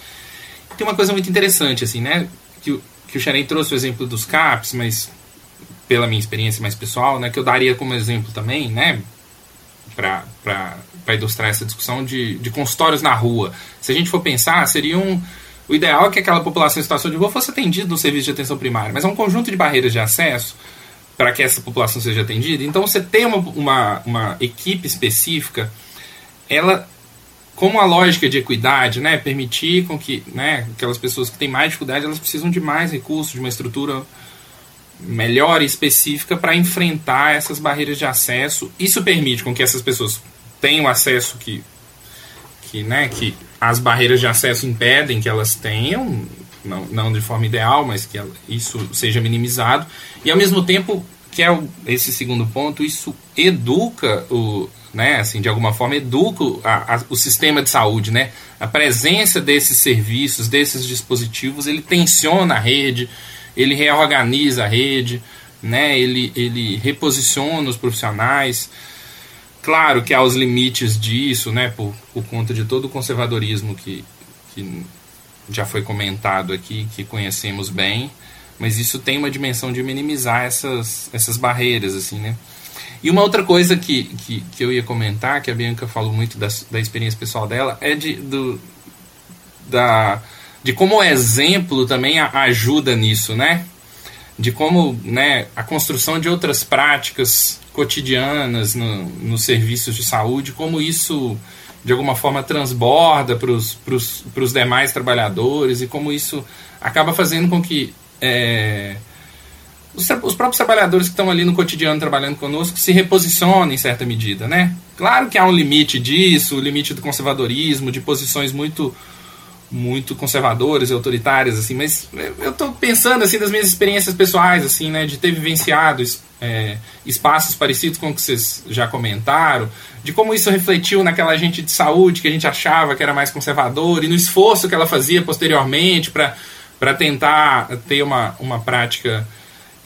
Tem uma coisa muito interessante assim, né, que, o, que o Xerém trouxe o exemplo dos CAPs, mas pela minha experiência mais pessoal, né, que eu daria como exemplo também, né, para ilustrar essa discussão de, de consultórios na rua. Se a gente for pensar, seriam um, o ideal é que aquela população em situação de rua fosse atendida no serviço de atenção primária, mas é um conjunto de barreiras de acesso para que essa população seja atendida. Então, você tem uma, uma, uma equipe específica, ela, como a lógica de equidade, né, permitir com que né, aquelas pessoas que têm mais dificuldade, elas precisam de mais recursos, de uma estrutura melhor e específica para enfrentar essas barreiras de acesso. Isso permite com que essas pessoas tenham acesso que, que, né, que as barreiras de acesso impedem que elas tenham, não, não de forma ideal, mas que isso seja minimizado, e ao mesmo tempo, que é o, esse segundo ponto, isso educa o, né, assim, de alguma forma educa a, a, o sistema de saúde, né? A presença desses serviços, desses dispositivos, ele tensiona a rede, ele reorganiza a rede, né? Ele, ele reposiciona os profissionais. Claro que há os limites disso, né, por, por conta de todo o conservadorismo que, que já foi comentado aqui, que conhecemos bem, mas isso tem uma dimensão de minimizar essas, essas barreiras, assim, né. E uma outra coisa que, que, que eu ia comentar, que a Bianca falou muito da, da experiência pessoal dela, é de, do, da, de como o exemplo também ajuda nisso, né? De como né, a construção de outras práticas cotidianas no, nos serviços de saúde, como isso de alguma forma transborda para os demais trabalhadores e como isso acaba fazendo com que é, os, os, próprios trabalhadores que estão ali no cotidiano trabalhando conosco se reposicionem em certa medida, né? Claro que há um limite disso, o limite do conservadorismo, de posições muito muito conservadoras e autoritárias assim, mas eu estou pensando assim das minhas experiências pessoais assim, né, de ter vivenciado é, espaços parecidos com o que vocês já comentaram, de como isso refletiu naquela gente de saúde que a gente achava que era mais conservador e no esforço que ela fazia posteriormente para tentar ter uma, uma prática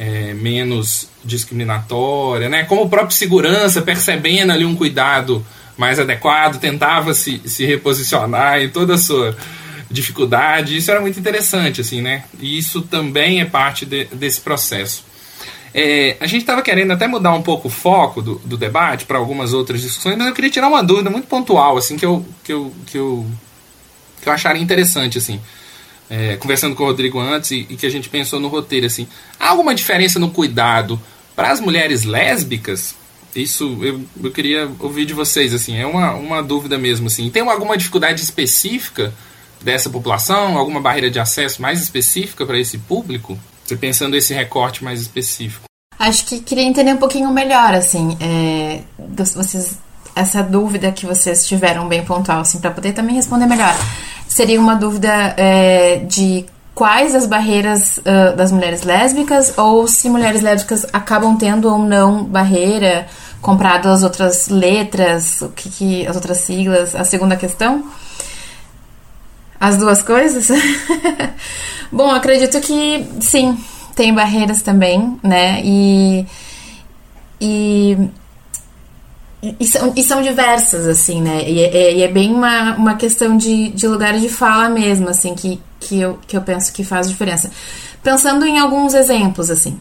é, menos discriminatória, né? Como o próprio segurança, percebendo ali um cuidado mais adequado, tentava se, se reposicionar em toda a sua dificuldade. Isso era muito interessante, assim, né? E isso também é parte de, desse processo. É, a gente estava querendo até mudar um pouco o foco do, do debate para algumas outras discussões, mas eu queria tirar uma dúvida muito pontual, assim, que eu, que eu, que eu, que eu acharia interessante, assim. É, conversando com o Rodrigo antes e, e, que a gente pensou no roteiro, assim. Há alguma diferença no cuidado para as mulheres lésbicas? Isso eu, eu queria ouvir de vocês, assim. É uma, uma dúvida mesmo, assim. Tem alguma dificuldade específica dessa população? Alguma barreira de acesso mais específica para esse público? Você pensando esse recorte mais específico. Acho que queria entender um pouquinho melhor, assim, é, vocês, essa dúvida que vocês tiveram bem pontual, assim, para poder também responder melhor. Seria uma dúvida é, de quais as barreiras uh, das mulheres lésbicas ou se mulheres lésbicas acabam tendo ou não barreira comprado as outras letras, o que, que as outras siglas, a segunda questão. As duas coisas? Bom, acredito que sim, tem barreiras também, né? E, e, e, são, e são diversas, assim, né? E é, e é bem uma, uma questão de, de lugar de fala mesmo, assim, que, que, eu, que eu penso que faz diferença. Pensando em alguns exemplos, assim.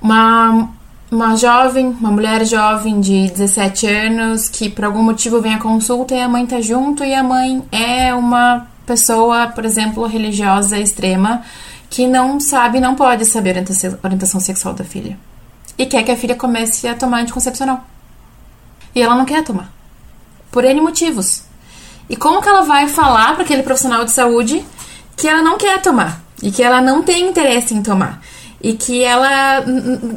Uma, uma jovem, uma mulher jovem de 17 anos que por algum motivo vem à consulta e a mãe tá junto e a mãe é uma pessoa, por exemplo, religiosa extrema, que não sabe, não pode saber a orientação sexual da filha. E quer que a filha comece a tomar anticoncepcional. E ela não quer tomar. Por N motivos. E como que ela vai falar para aquele profissional de saúde que ela não quer tomar? E que ela não tem interesse em tomar? e que ela.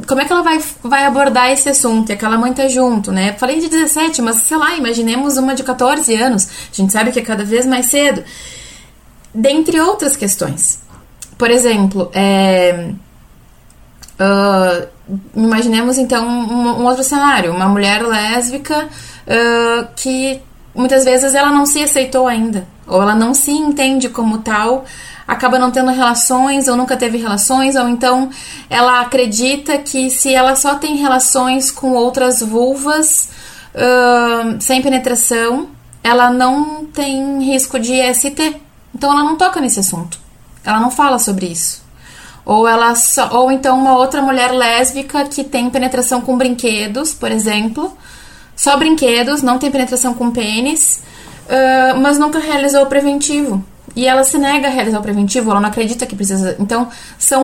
Como é que ela vai, vai abordar esse assunto? E aquela mãe tá junto, né? Falei de 17, mas sei lá, imaginemos uma de 14 anos. A gente sabe que é cada vez mais cedo dentre outras questões. Por exemplo, é, uh, imaginemos então um, um, outro cenário, uma mulher lésbica uh, que muitas vezes ela não se aceitou ainda, ou ela não se entende como tal, acaba não tendo relações ou nunca teve relações, ou então ela acredita que se ela só tem relações com outras vulvas uh, sem penetração, ela não tem risco de ST. Então ela não toca nesse assunto. Ela não fala sobre isso. Ou ela só, ou então uma outra mulher lésbica que tem penetração com brinquedos, por exemplo, só brinquedos, não tem penetração com pênis, uh, mas nunca realizou o preventivo. E ela se nega a realizar o preventivo, ela não acredita que precisa. Então, são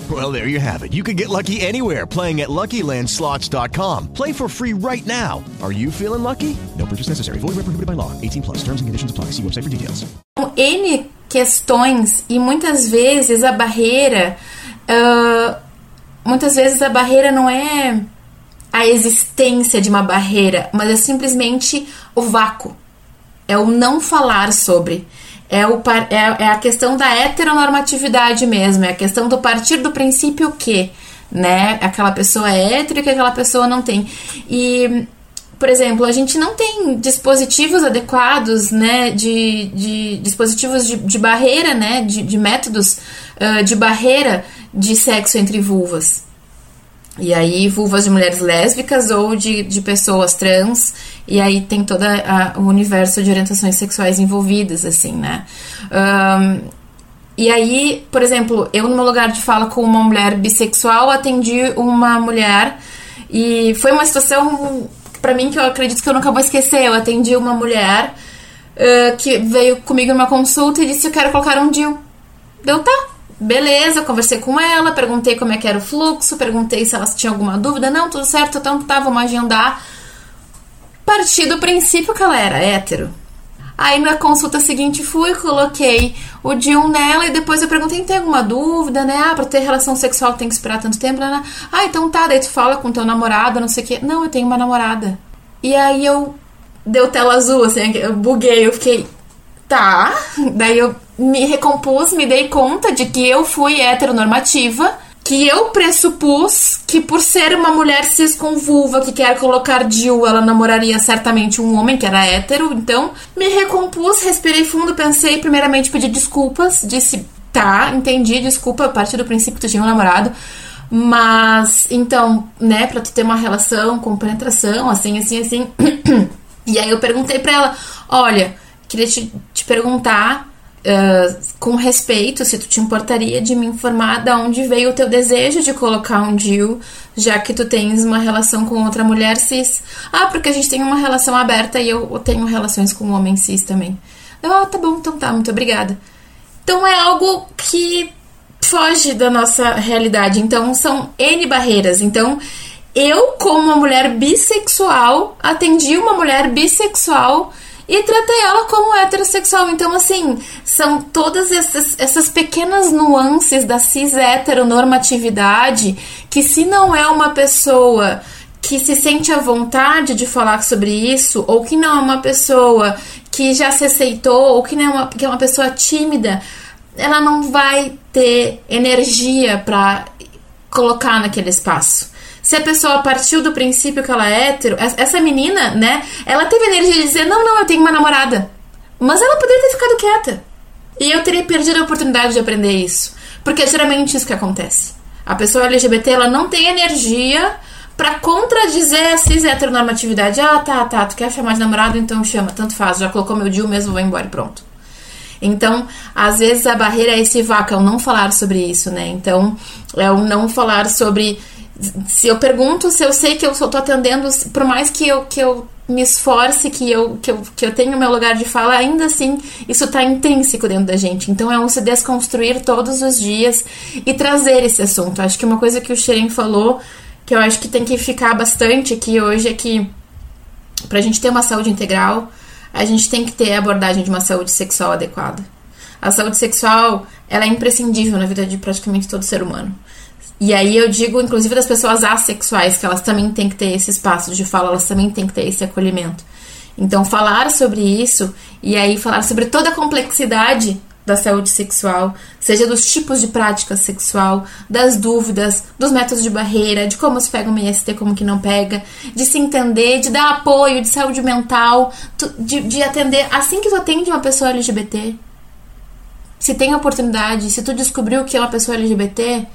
Well, there you have it. You can get lucky anywhere playing at LuckyLandSlots.com. Play for free right now. Are you feeling lucky? No purchase necessary. Void where prohibited by law. 18 plus. Terms and conditions apply. See website for details. N questões e muitas vezes a barreira... Uh, muitas vezes a barreira não é a existência de uma barreira, mas é simplesmente o vácuo. É o não falar sobre. É, o, é, é a questão da heteronormatividade mesmo, é a questão do partir do princípio que, né, aquela pessoa é hétero e que aquela pessoa não tem. E, por exemplo, a gente não tem dispositivos adequados, né, de, de dispositivos de, de barreira, né, de, de métodos uh, de barreira de sexo entre vulvas. E aí, vulvas de mulheres lésbicas ou de, de pessoas trans, e aí tem todo o universo de orientações sexuais envolvidas, assim, né? Um, e aí, por exemplo, eu no meu lugar de fala com uma mulher bissexual, atendi uma mulher, e foi uma situação, para mim, que eu acredito que eu nunca vou esquecer. Eu atendi uma mulher uh, que veio comigo numa consulta e disse: Eu quero colocar um DIU. Deu, tá, Beleza, conversei com ela, perguntei como é que era o fluxo, perguntei se ela tinha alguma dúvida. Não, tudo certo, então tá, vamos agendar. Parti do princípio que ela era hétero. Aí na consulta seguinte fui, coloquei o Dion nela e depois eu perguntei, tem alguma dúvida, né? Ah, pra ter relação sexual tem que esperar tanto tempo, né? Ah, então tá, daí tu fala com teu namorado, não sei o quê. Não, eu tenho uma namorada. E aí eu deu tela azul, assim, eu buguei, eu fiquei, tá. Daí eu me recompus, me dei conta de que eu fui heteronormativa, que eu pressupus que por ser uma mulher cis com vulva que quer colocar Jill, ela namoraria certamente um homem que era hétero. Então, me recompus, respirei fundo, pensei, primeiramente pedi desculpas, disse, tá, entendi, desculpa, a partir do princípio que tu tinha um namorado. Mas, então, né, pra tu ter uma relação com penetração, assim, assim, assim. e aí eu perguntei pra ela: olha, queria te, te perguntar, com respeito, se tu te importaria de me informar de onde veio o teu desejo de colocar um DIU, já que tu tens uma relação com outra mulher cis. Ah, porque a gente tem uma relação aberta e eu tenho relações com um homem cis também. Ah, tá bom, então tá, muito obrigada. Então é algo que foge da nossa realidade. Então são N barreiras. Então eu, como uma mulher bissexual, atendi uma mulher bissexual e tratei ela como heterossexual. Então, assim, são todas essas, essas pequenas nuances da cis heteronormatividade que, se não é uma pessoa que se sente à vontade de falar sobre isso, ou que não é uma pessoa que já se aceitou, ou que não é uma, que é uma pessoa tímida, ela não vai ter energia para colocar naquele espaço. Se a pessoa partiu do princípio que ela é hétero, essa menina, né, ela teve energia de dizer: não, não, eu tenho uma namorada. Mas ela poderia ter ficado quieta. E eu teria perdido a oportunidade de aprender isso. Porque é geralmente isso que acontece. A pessoa LGBT ela não tem energia para contradizer a cis heteronormatividade. Ah, tá, tá, tu quer chamar de namorado, então chama, tanto faz, já colocou meu deal mesmo, vou embora e pronto. Então, às vezes a barreira é esse vácuo, é o não falar sobre isso, né? Então, é o não falar sobre. Se eu pergunto se eu sei que eu tô atendendo, por mais que eu, que eu me esforce, que eu, que, eu, que eu tenho meu lugar de fala, ainda assim isso está intrínseco dentro da gente. Então é um se desconstruir todos os dias e trazer esse assunto. Acho que uma coisa que o Xeren falou, que eu acho que tem que ficar bastante aqui hoje, é que pra gente ter uma saúde integral, a gente tem que ter a abordagem de uma saúde sexual adequada. A saúde sexual, ela é imprescindível na vida de praticamente todo ser humano. E aí eu digo, inclusive, das pessoas assexuais, que elas também têm que ter esse espaço de fala, elas também têm que ter esse acolhimento. Então, falar sobre isso e aí falar sobre toda a complexidade da saúde sexual, seja dos tipos de prática sexual, das dúvidas, dos métodos de barreira, de como se pega uma IST, como que não pega, de se entender, de dar apoio, de saúde mental, de, de atender assim que tu atende uma pessoa LGBT. Se tem oportunidade, se tu descobriu que é uma pessoa LGBT,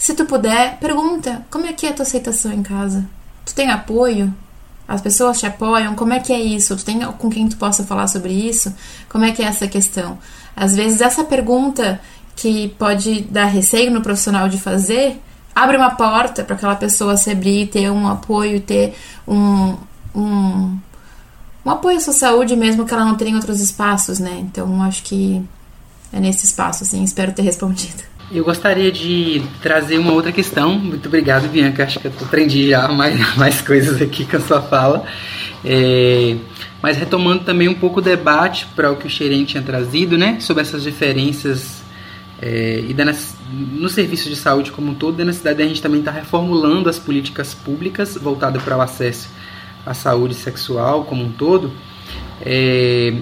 se tu puder, pergunta como é que é a tua aceitação em casa. Tu tem apoio? As pessoas te apoiam? Como é que é isso? Tu tem com quem tu possa falar sobre isso? Como é que é essa questão? Às vezes, essa pergunta que pode dar receio no profissional de fazer abre uma porta para aquela pessoa se abrir, ter um apoio, ter um, um, um apoio à sua saúde mesmo que ela não tenha outros espaços, né? Então, acho que é nesse espaço, assim, espero ter respondido. Eu gostaria de trazer uma outra questão. Muito obrigado, Bianca. Acho que eu aprendi já mais, mais coisas aqui com a sua fala. É, mas retomando também um pouco o debate para o que o Xerém tinha trazido, né, sobre essas diferenças é, e da, no serviço de saúde como um todo, da necessidade de a gente também estar tá reformulando as políticas públicas voltadas para o acesso à saúde sexual como um todo. É,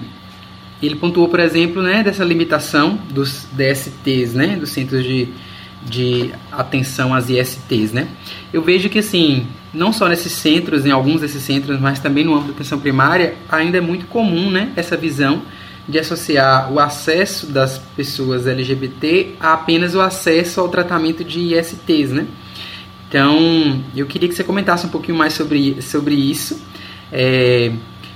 ele pontuou, por exemplo, né, dessa limitação dos DSTs, né, dos centros de, de atenção às ISTs, né. Eu vejo que assim não só nesses centros, em alguns desses centros, mas também no âmbito da atenção primária, ainda é muito comum né, essa visão de associar o acesso das pessoas LGBT a apenas o acesso ao tratamento de ISTs, né? Então, eu queria que você comentasse um pouquinho mais sobre, sobre isso. É,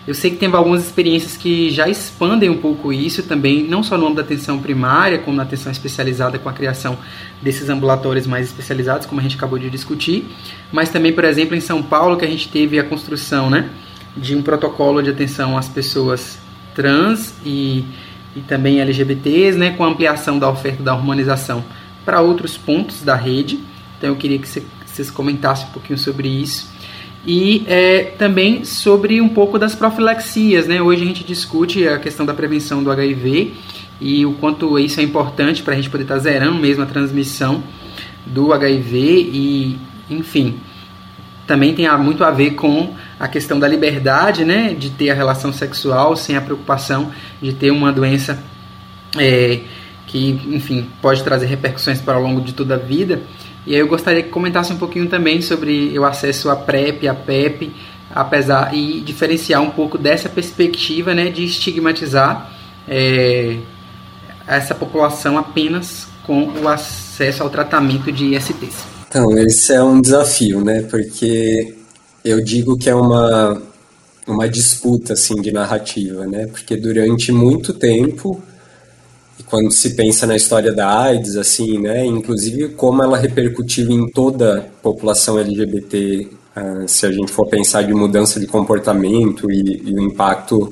eu sei que tem algumas experiências que já expandem um pouco isso também, não só no âmbito da atenção primária, como na atenção especializada com a criação desses ambulatórios mais especializados, como a gente acabou de discutir, mas também, por exemplo, em São Paulo, que a gente teve a construção né, de um protocolo de atenção às pessoas trans e, e também LGBTs, né, com a ampliação da oferta da humanização para outros pontos da rede. Então eu queria que vocês comentassem um pouquinho sobre isso e é, também sobre um pouco das profilaxias. Né? Hoje a gente discute a questão da prevenção do HIV e o quanto isso é importante para a gente poder estar tá zerando mesmo a transmissão do HIV e, enfim, também tem muito a ver com a questão da liberdade, né, de ter a relação sexual sem a preocupação de ter uma doença é, que, enfim, pode trazer repercussões para o longo de toda a vida. E aí eu gostaria que comentasse um pouquinho também sobre o acesso à PrEP, à PEP, apesar e diferenciar um pouco dessa perspectiva, né, de estigmatizar é, essa população apenas com o acesso ao tratamento de ISTs. Então, esse é um desafio, né? Porque eu digo que é uma, uma disputa assim de narrativa, né? Porque durante muito tempo, quando se pensa na história da AIDS, assim, né? Inclusive como ela repercutiu em toda a população LGBT, uh, ah, se a gente for pensar de mudança de comportamento e, e o impacto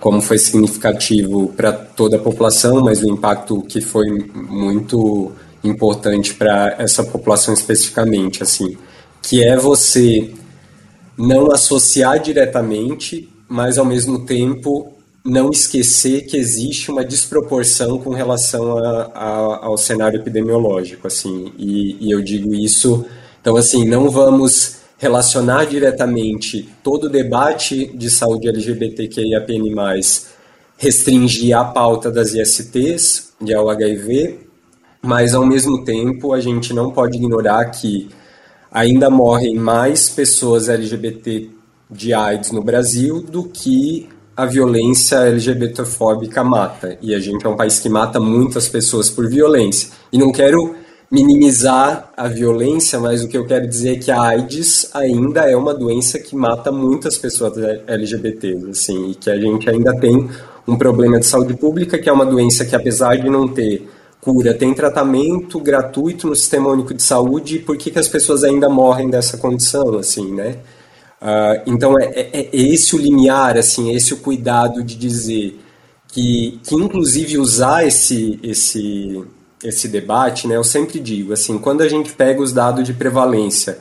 como foi significativo para toda a população, mas o impacto que foi muito importante para essa população especificamente, assim, que é você não associar diretamente, mas ao mesmo tempo não esquecer que existe uma desproporção com relação a, a, ao cenário epidemiológico, assim, e, e eu digo isso, então assim, não vamos relacionar diretamente todo o debate de saúde LGBTQIAPN+, restringir a pauta das ISTs, de HIV, mas ao mesmo tempo a gente não pode ignorar que ainda morrem mais pessoas LGBT de AIDS no Brasil do que a violência LGBTfóbica mata. E a gente é um país que mata muitas pessoas por violência. E não quero minimizar a violência, mas o que eu quero dizer é que a AIDS ainda é uma doença que mata muitas pessoas LGBTs, assim, e que a gente ainda tem um problema de saúde pública, que é uma doença que apesar de não ter cura, tem tratamento gratuito no Sistema Único de Saúde, e por que, que as pessoas ainda morrem dessa condição, assim, né? Uh, então é, é, é, esse o limiar, assim, é esse o cuidado de dizer que, que inclusive usar esse, esse, esse debate, né, eu sempre digo, assim, quando a gente pega os dados de prevalência,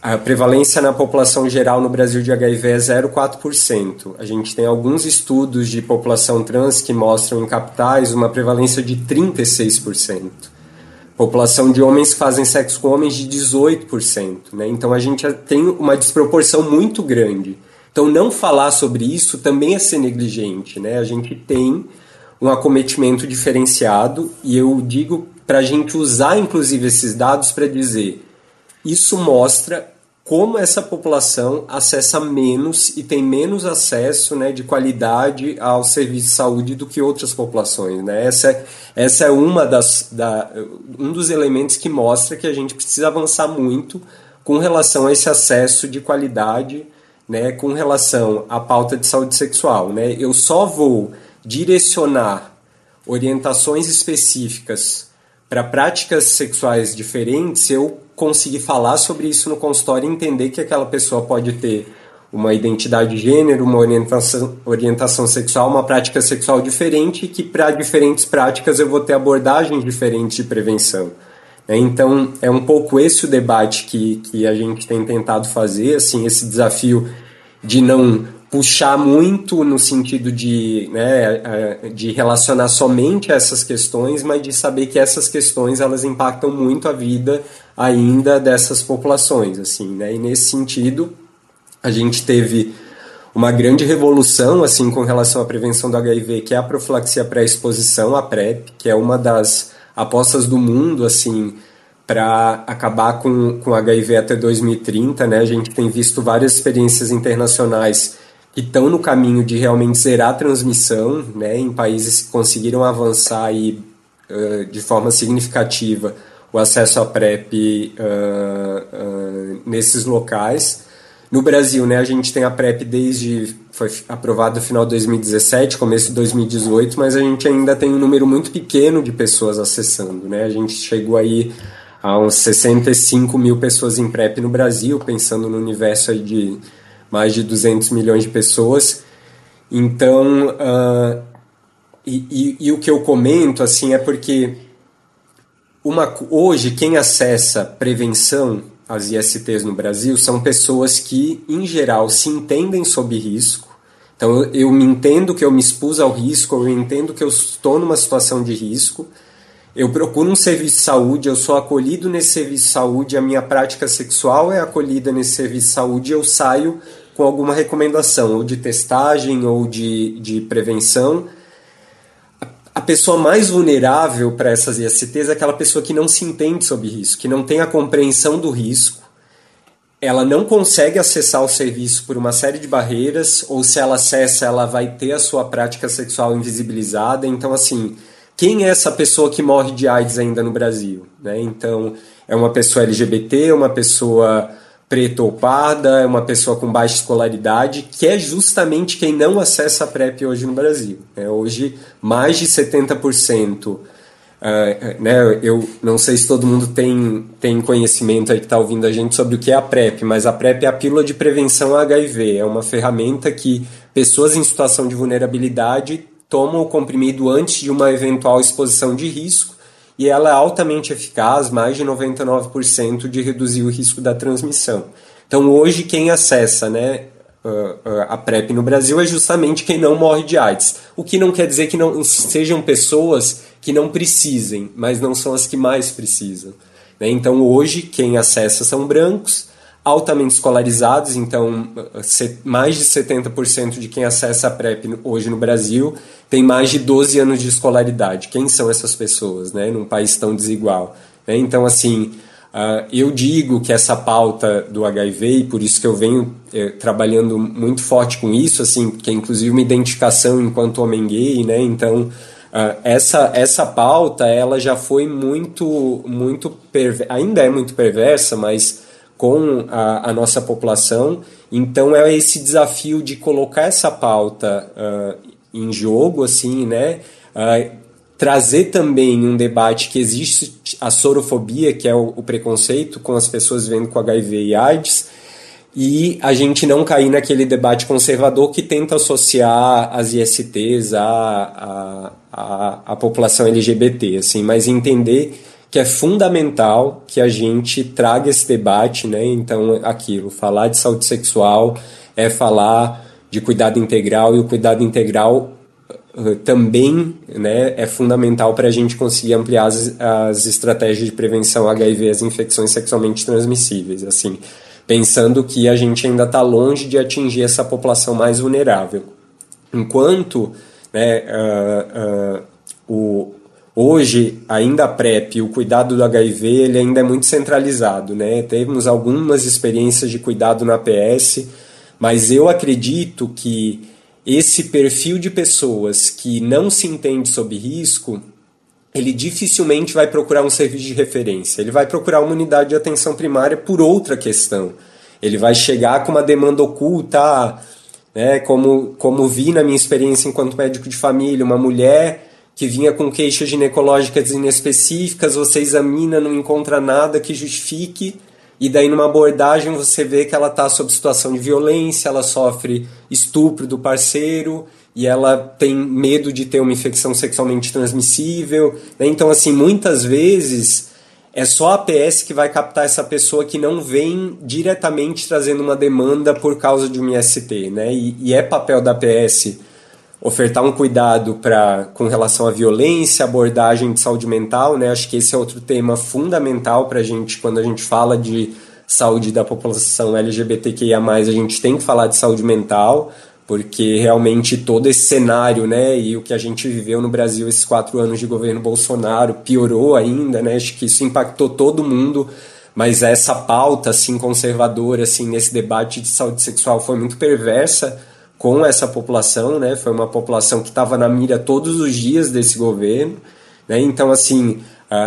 a prevalência na população geral no Brasil de HIV é 0,4%. A gente tem alguns estudos de população trans que mostram em capitais uma prevalência de 36%. População de homens fazem sexo com homens de 18%. Né? Então a gente tem uma desproporção muito grande. Então não falar sobre isso também é ser negligente. Né? A gente tem um acometimento diferenciado e eu digo para a gente usar inclusive esses dados para dizer isso mostra como essa população acessa menos e tem menos acesso né, de qualidade ao serviço de saúde do que outras populações. Né? Essa, é, essa é uma das, da, um dos elementos que mostra que a gente precisa avançar muito com relação a esse acesso de qualidade né, com relação à pauta de saúde sexual. Né? Eu só vou direcionar orientações específicas para práticas sexuais diferentes eu conseguir falar sobre isso no consultório e entender que aquela pessoa pode ter uma identidade de gênero, uma orientação, orientação sexual, uma prática sexual diferente e que para diferentes práticas eu vou ter abordagens diferentes de prevenção. É, então, é um pouco esse o debate que, que a gente tem tentado fazer, assim, esse desafio de não puxar muito no sentido de, né, de relacionar somente essas questões, mas de saber que essas questões elas impactam muito a vida ainda dessas populações, assim, né? E nesse sentido, a gente teve uma grande revolução assim com relação à prevenção do HIV, que é a profilaxia pré-exposição, a PrEP, que é uma das apostas do mundo assim para acabar com, com HIV até 2030, né? A gente tem visto várias experiências internacionais que estão no caminho de realmente zerar a transmissão, né? Em países que conseguiram avançar aí, uh, de forma significativa o acesso à PrEP uh, uh, nesses locais. No Brasil, né, a gente tem a PrEP desde foi aprovado no final de 2017, começo de 2018, mas a gente ainda tem um número muito pequeno de pessoas acessando, né? A gente chegou aí a uns 65 mil pessoas em PrEP no Brasil, pensando no universo aí de mais de 200 milhões de pessoas. Então, uh, e, e, e, o que eu comento assim é porque uma, hoje quem acessa prevenção às ISTs no Brasil são pessoas que, em geral, se entendem sob risco. Então, eu, me entendo que eu me expus ao risco, eu entendo que eu estou numa situação de risco eu procuro um serviço de saúde, eu sou acolhido nesse serviço de saúde, a minha prática sexual é acolhida nesse serviço de saúde, eu saio com alguma recomendação, ou de testagem ou de, de prevenção. A pessoa mais vulnerável para essas ISTs é aquela pessoa que não se entende sobre risco, que não tem a compreensão do risco, ela não consegue acessar o serviço por uma série de barreiras, ou se ela acessa, ela vai ter a sua prática sexual invisibilizada. Então, assim, quem é essa pessoa que morre de AIDS ainda no Brasil? Né? Então, é uma pessoa LGBT, uma pessoa preta ou parda, é uma pessoa com baixa escolaridade, que é justamente quem não acessa a PrEP hoje no Brasil. Né? Hoje, mais de 70%. Uh, ah, né, eu não sei se todo mundo tem, tem conhecimento aí que está ouvindo a gente sobre o que é a PrEP, mas a PrEP é a pílula de prevenção HIV. É uma ferramenta que pessoas em situação de vulnerabilidade tomam o comprimido antes de uma eventual exposição de risco e ela é altamente eficaz, mais de 99% de reduzir o risco da transmissão. Então, hoje, quem acessa né, a PrEP no Brasil é justamente quem não morre de AIDS. O que não quer dizer que não sejam pessoas que não precisem, mas não são as que mais precisam. Né? Então, hoje, quem acessa são brancos, altamente escolarizados, então mais de 70% de quem acessa a PrEP hoje no Brasil tem mais de 12 anos de escolaridade. Quem são essas pessoas, né, num país tão desigual? Né? Então, assim, uh, eu digo que essa pauta do HIV, e por isso que eu venho eh, trabalhando muito forte com isso, assim, que é inclusive uma identificação enquanto homem gay, né, então... Uh, essa, essa pauta ela já foi muito muito ainda é muito perversa mas com a, a, nossa população. Então é esse desafio de colocar essa pauta uh, em jogo, assim, né? Uh, trazer também um debate que existe a sorofobia, que é o, o, preconceito com as pessoas vivendo com HIV e AIDS, e a gente não cair naquele debate conservador que tenta associar as ISTs à, à, à, à população LGBT, assim, mas entender que é fundamental que a gente traga esse debate, né? Então, aquilo, falar de saúde sexual é falar de cuidado integral e o cuidado integral uh, também né, é fundamental para a gente conseguir ampliar as, as estratégias de prevenção HIV, as infecções sexualmente transmissíveis, assim, pensando que a gente ainda está longe de atingir essa população mais vulnerável. Enquanto né, uh, uh, o, Hoje, ainda a PrEP, o cuidado do HIV, ele ainda é muito centralizado, né? Temos algumas experiências de cuidado na PS, mas eu acredito que esse perfil de pessoas que não se entende sob risco, ele dificilmente vai procurar um serviço de referência. Ele vai procurar uma unidade de atenção primária por outra questão. Ele vai chegar com uma demanda oculta, né? Como, como vi na minha experiência enquanto médico de família, uma mulher que vinha com queixas ginecológicas inespecíficas, você examina, não encontra nada que justifique, e daí numa abordagem você vê que ela está sob situação de violência, ela sofre estupro do parceiro, e ela tem medo de ter uma infecção sexualmente transmissível. Né? Então, assim, muitas vezes é só a APS que vai captar essa pessoa que não vem diretamente trazendo uma demanda por causa de um IST, né? E, e é papel da APS ofertar um cuidado para com relação à violência, abordagem de saúde mental, né? Acho que esse é outro tema fundamental para a gente quando a gente fala de saúde da população LGBTQIA+, a gente tem que falar de saúde mental, porque realmente todo esse cenário, né, e o que a gente viveu no Brasil esses quatro anos de governo Bolsonaro piorou ainda, né? Acho que isso impactou todo mundo, mas essa pauta assim conservadora assim nesse debate de saúde sexual foi muito perversa com essa população, né? Foi uma população que estava na mira todos os dias desse governo, né? Então, assim,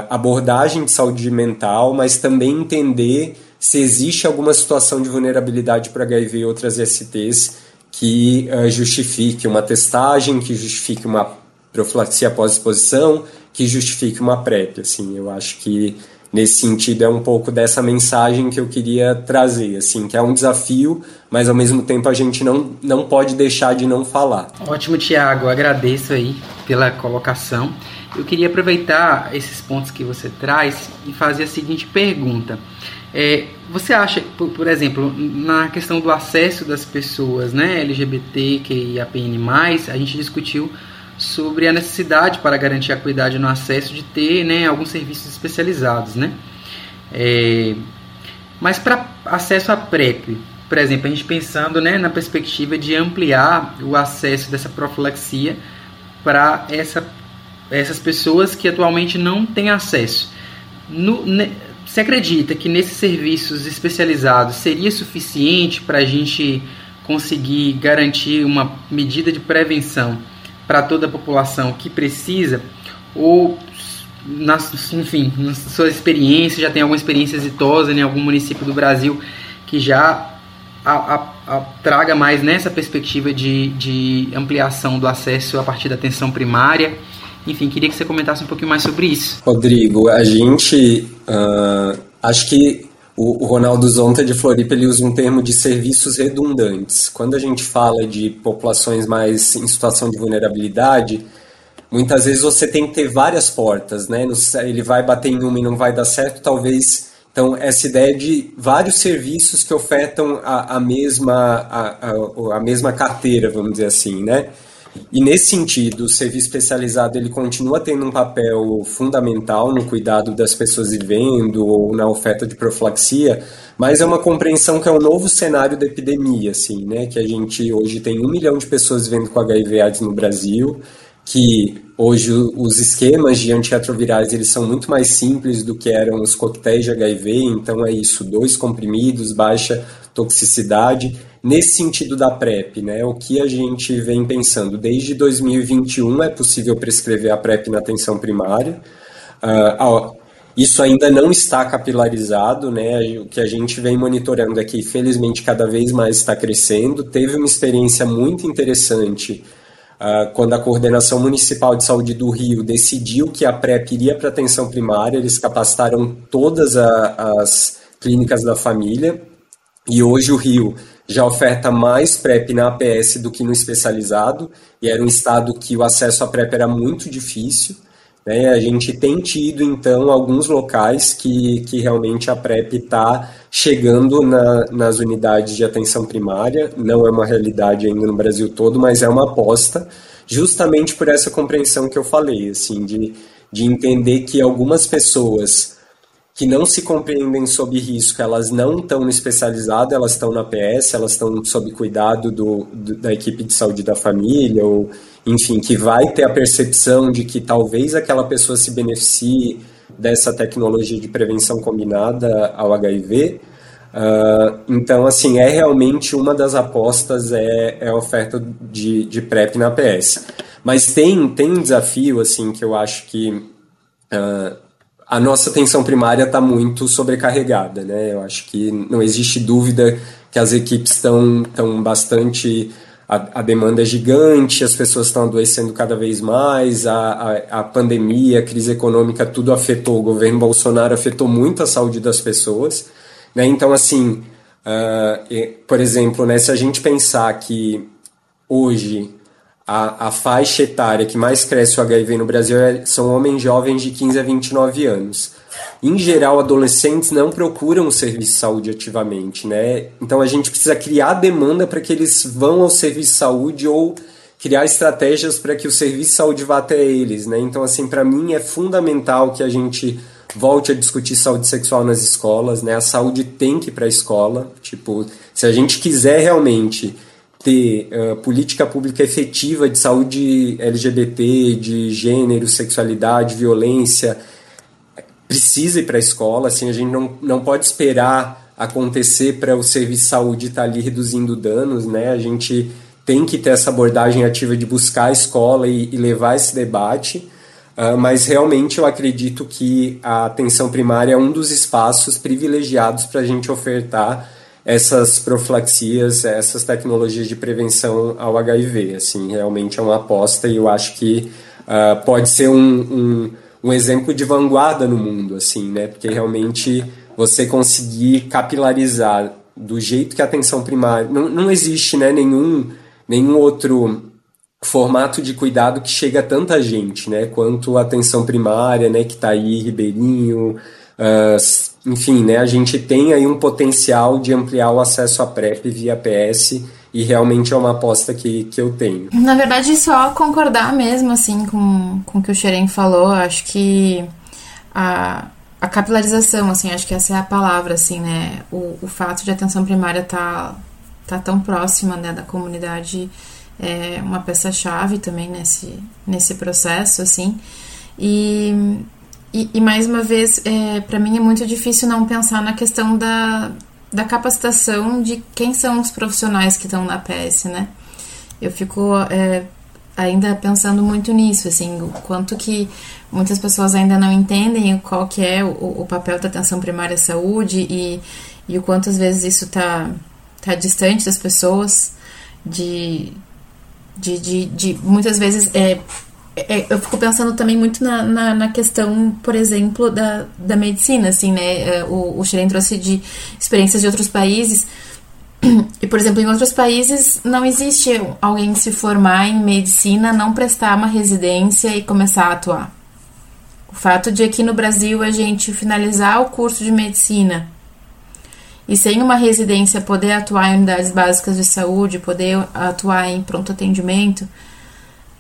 abordagem de saúde mental, mas também entender se existe alguma situação de vulnerabilidade para HIV e outras STs que uh, justifique uma testagem, que justifique uma profilaxia pós-exposição, que justifique uma PrEP. Assim, eu acho que nesse sentido é um pouco dessa mensagem que eu queria trazer, assim, que é um desafio, mas ao mesmo tempo a gente não, não pode deixar de não falar. Ótimo, Tiago, agradeço aí pela colocação. Eu queria aproveitar esses pontos que você traz e fazer a seguinte pergunta. É, você acha, por, por, exemplo, na questão do acesso das pessoas, né, LGBT, que a PN+, a gente discutiu sobre a necessidade para garantir a qualidade no acesso de ter né, alguns serviços especializados. Né? É, mas para acesso à PrEP, por exemplo, a gente pensando né, na perspectiva de ampliar o acesso dessa profilaxia para essa, essas pessoas que atualmente não têm acesso. No, ne, você acredita que nesses serviços especializados seria suficiente para a gente conseguir garantir uma medida de prevenção para toda a população que precisa? Ou, na, enfim, na sua experiência, já tem alguma experiência exitosa em algum município do Brasil que já a, a, a, traga mais nessa perspectiva de, de ampliação do acesso a partir da atenção primária? Enfim, queria que você comentasse um pouquinho mais sobre isso. Rodrigo, a gente. Uh, acho que o, o Ronaldo Zonta de Floripa ele usa um termo de serviços redundantes. Quando a gente fala de populações mais em situação de vulnerabilidade, muitas vezes você tem que ter várias portas, né? Ele vai bater em uma e não vai dar certo, talvez. Então, essa ideia de vários serviços que ofertam a, a mesma, a, a, a mesma carteira, vamos dizer assim, né? E nesse sentido, o serviço especializado ele continua tendo um papel fundamental no cuidado das pessoas vivendo ou na oferta de profilaxia, mas é uma compreensão que é um novo cenário da epidemia, assim, né? Que a gente hoje tem um milhão de pessoas vivendo com HIV/AIDS no Brasil, que hoje os esquemas de antirretrovirais eles são muito mais simples do que eram os coquetéis de HIV, então é isso, dois comprimidos, baixa toxicidade nesse sentido da PrEP, né, o que a gente vem pensando? Desde 2021 é possível prescrever a PrEP na atenção primária. Uh, isso ainda não está capilarizado, né? O que a gente vem monitorando aqui, felizmente, cada vez mais está crescendo. Teve uma experiência muito interessante uh, quando a Coordenação Municipal de Saúde do Rio decidiu que a PrEP iria para atenção primária. Eles capacitaram todas a, as clínicas da família e hoje o Rio já oferta mais PrEP na APS do que no especializado, e era um estado que o acesso à PrEP era muito difícil. Né? A gente tem tido, então, alguns locais que, que realmente a PrEP está chegando na, nas unidades de atenção primária, não é uma realidade ainda no Brasil todo, mas é uma aposta, justamente por essa compreensão que eu falei, assim, de, de entender que algumas pessoas que não se compreendem sob risco, elas não estão no especializado, elas estão na PS, elas estão sob cuidado do, do, da equipe de saúde da família, ou enfim, que vai ter a percepção de que talvez aquela pessoa se beneficie dessa tecnologia de prevenção combinada ao HIV. Uh, ah, então, assim, é realmente uma das apostas é, é a oferta de, de PrEP na PS. Mas tem, tem um desafio, assim, que eu acho que uh, a nossa atenção primária está muito sobrecarregada, né? Eu acho que não existe dúvida que as equipes estão tão bastante a, a, demanda é gigante, as pessoas estão adoecendo cada vez mais, a, a, a, pandemia, a crise econômica, tudo afetou. O governo Bolsonaro afetou muito a saúde das pessoas. Né? Então, assim, uh, por exemplo, né, se a gente pensar que hoje a, a faixa etária que mais cresce o HIV no Brasil é, são homens jovens de 15 a 29 anos. Em geral, adolescentes não procuram o serviço de saúde ativamente, né? Então a gente precisa criar demanda para que eles vão ao serviço de saúde ou criar estratégias para que o serviço de saúde vá até eles, né? Então, assim, para mim é fundamental que a gente volte a discutir saúde sexual nas escolas, né? A saúde tem que ir para a escola. Tipo, se a gente quiser realmente ter uh, política pública efetiva de saúde LGBT, de gênero, sexualidade, violência, precisa ir para a escola. Assim, a gente não, não pode esperar acontecer para o serviço de saúde estar tá ali reduzindo danos, né? A gente tem que ter essa abordagem ativa de buscar a escola e, e levar esse debate. Uh, mas realmente eu acredito que a atenção primária é um dos espaços privilegiados para a gente ofertar essas profilaxias, essas tecnologias de prevenção ao HIV. Assim, realmente é uma aposta e eu acho que uh, pode ser um, um, um, exemplo de vanguarda no mundo, assim, né? Porque realmente você conseguir capilarizar do jeito que a atenção primária não, não existe, né? Nenhum nenhum outro formato de cuidado que chega a tanta gente, né? Quanto a atenção primária, né? Que está aí, Ribeirinho, uh, enfim, né, a gente tem aí um potencial de ampliar o acesso à PrEP via PS e realmente é uma aposta que, que eu tenho. Na verdade, só concordar mesmo, assim, com, com o que o Xerém falou, acho que a, a capilarização, assim, acho que essa é a palavra, assim, né? O, o fato de a atenção primária tá, tá tão próxima né, da comunidade é uma peça-chave também nesse, nesse processo, assim. E, e, e mais uma vez, é, para mim é muito difícil não pensar na questão da, da capacitação de quem são os profissionais que estão na PS, né? Eu fico é, ainda pensando muito nisso, assim, o quanto que muitas pessoas ainda não entendem qual que é o, o papel da atenção primária à saúde e, e o quanto às vezes isso está tá distante das pessoas, de, de, de, de muitas vezes é, eu fico pensando também muito na, na, na, questão, por exemplo, da, da medicina, assim, né? É, o, o Shiren trouxe de experiências de outros países. E, por exemplo, em outros países não existe alguém se formar em medicina, não prestar uma residência e começar a atuar. O fato de aqui no Brasil a gente finalizar o curso de medicina e sem uma residência poder atuar em unidades básicas de saúde, poder atuar em pronto atendimento,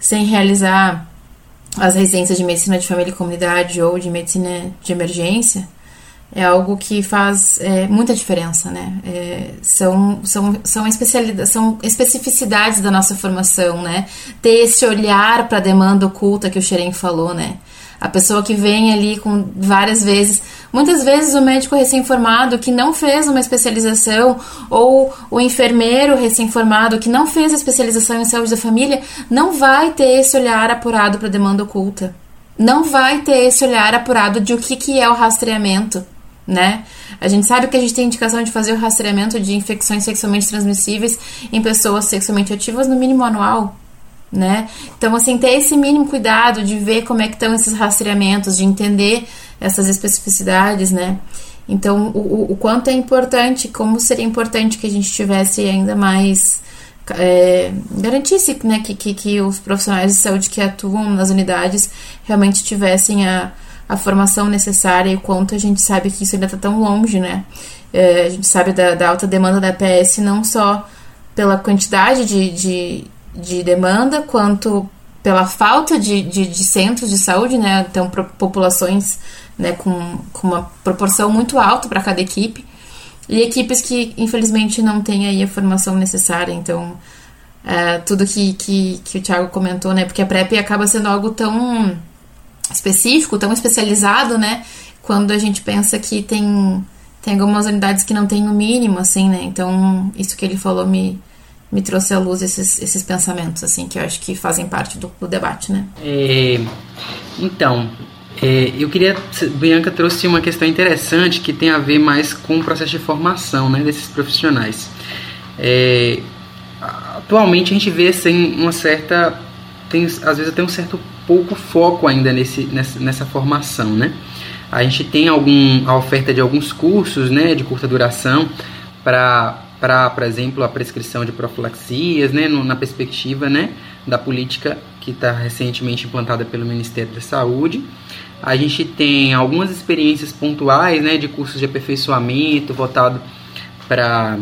sem realizar as residências de medicina de família e comunidade ou de medicina de emergência, é algo que faz é, muita diferença, né? É, são, são, são, especialidades, são especificidades da nossa formação, né? Ter esse olhar para a demanda oculta que o Xerém falou, né? A pessoa que vem ali com várias vezes, muitas vezes o médico recém-formado que não fez uma especialização ou o enfermeiro recém-formado que não fez a especialização em saúde da família, não vai ter esse olhar apurado para a demanda oculta. Não vai ter esse olhar apurado de o que, que é o rastreamento, né? A gente sabe que a gente tem indicação de fazer o rastreamento de infecções sexualmente transmissíveis em pessoas sexualmente ativas no mínimo anual né? Então, assim, ter esse mínimo cuidado de ver como é que estão esses rastreamentos, de entender essas especificidades, né? Então, o, o quanto é importante, como seria importante que a gente tivesse ainda mais é, garantisse né, que, que, que, os profissionais de saúde que atuam nas unidades realmente tivessem a, a formação necessária e o quanto a gente sabe que isso ainda está tão longe, né? É, a gente sabe da, da, alta demanda da PS não só pela quantidade de, de, de demanda, quanto pela falta de, de, de centros de saúde, né? Então, populações né, com, com uma proporção muito alta para cada equipe. E equipes que, infelizmente, não têm aí a formação necessária. Então, é, tudo que, que, que o Thiago comentou, né? Porque a PrEP acaba sendo algo tão específico, tão especializado, né? Quando a gente pensa que tem, tem algumas unidades que não tem o mínimo, assim, né? Então, isso que ele falou me, me trouxe à luz esses, esses pensamentos, assim, que eu acho que fazem parte do, do debate, né? É, então, é, eu queria. Bianca trouxe uma questão interessante que tem a ver mais com o processo de formação né, desses profissionais. É, atualmente a gente vê assim, uma certa. Tem, às vezes até um certo pouco foco ainda nesse, nessa, nessa formação, né? A gente tem algum, a oferta de alguns cursos né, de curta duração para para, por exemplo, a prescrição de profilaxias, né, no, na perspectiva né, da política que está recentemente implantada pelo Ministério da Saúde. A gente tem algumas experiências pontuais né, de cursos de aperfeiçoamento voltado para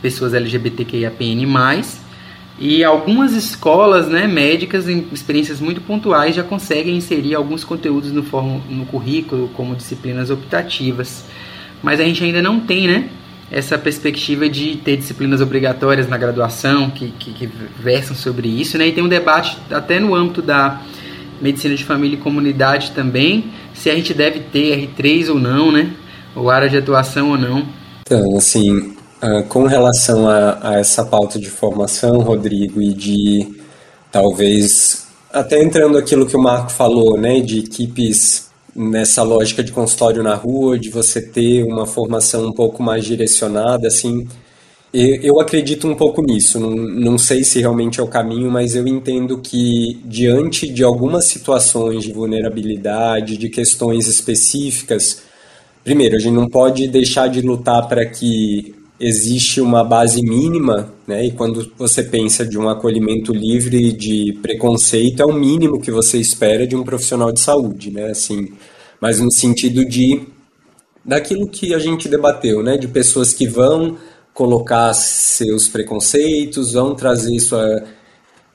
pessoas LGBTQIAPN+, e algumas escolas né, médicas, em experiências muito pontuais, já conseguem inserir alguns conteúdos no, form, no currículo, como disciplinas optativas. Mas a gente ainda não tem né, essa perspectiva de ter disciplinas obrigatórias na graduação que, que, que, versam sobre isso, né? E tem um debate até no âmbito da medicina de família e comunidade também, se a gente deve ter R3 ou não, né? Ou área de atuação ou não. Então, assim, ah, com relação a, a essa pauta de formação, Rodrigo, e de talvez até entrando aquilo que o Marco falou, né, de equipes nessa lógica de consultório na rua, de você ter uma formação um pouco mais direcionada, assim, eu, acredito um pouco nisso. Não, não sei se realmente é o caminho, mas eu entendo que diante de algumas situações de vulnerabilidade, de questões específicas, primeiro, a gente não pode deixar de lutar para que existe uma base mínima, né? E quando você pensa de um acolhimento livre de preconceito, é o mínimo que você espera de um profissional de saúde, né? Assim, mas no sentido de daquilo que a gente debateu, né? De pessoas que vão colocar seus preconceitos, vão trazer sua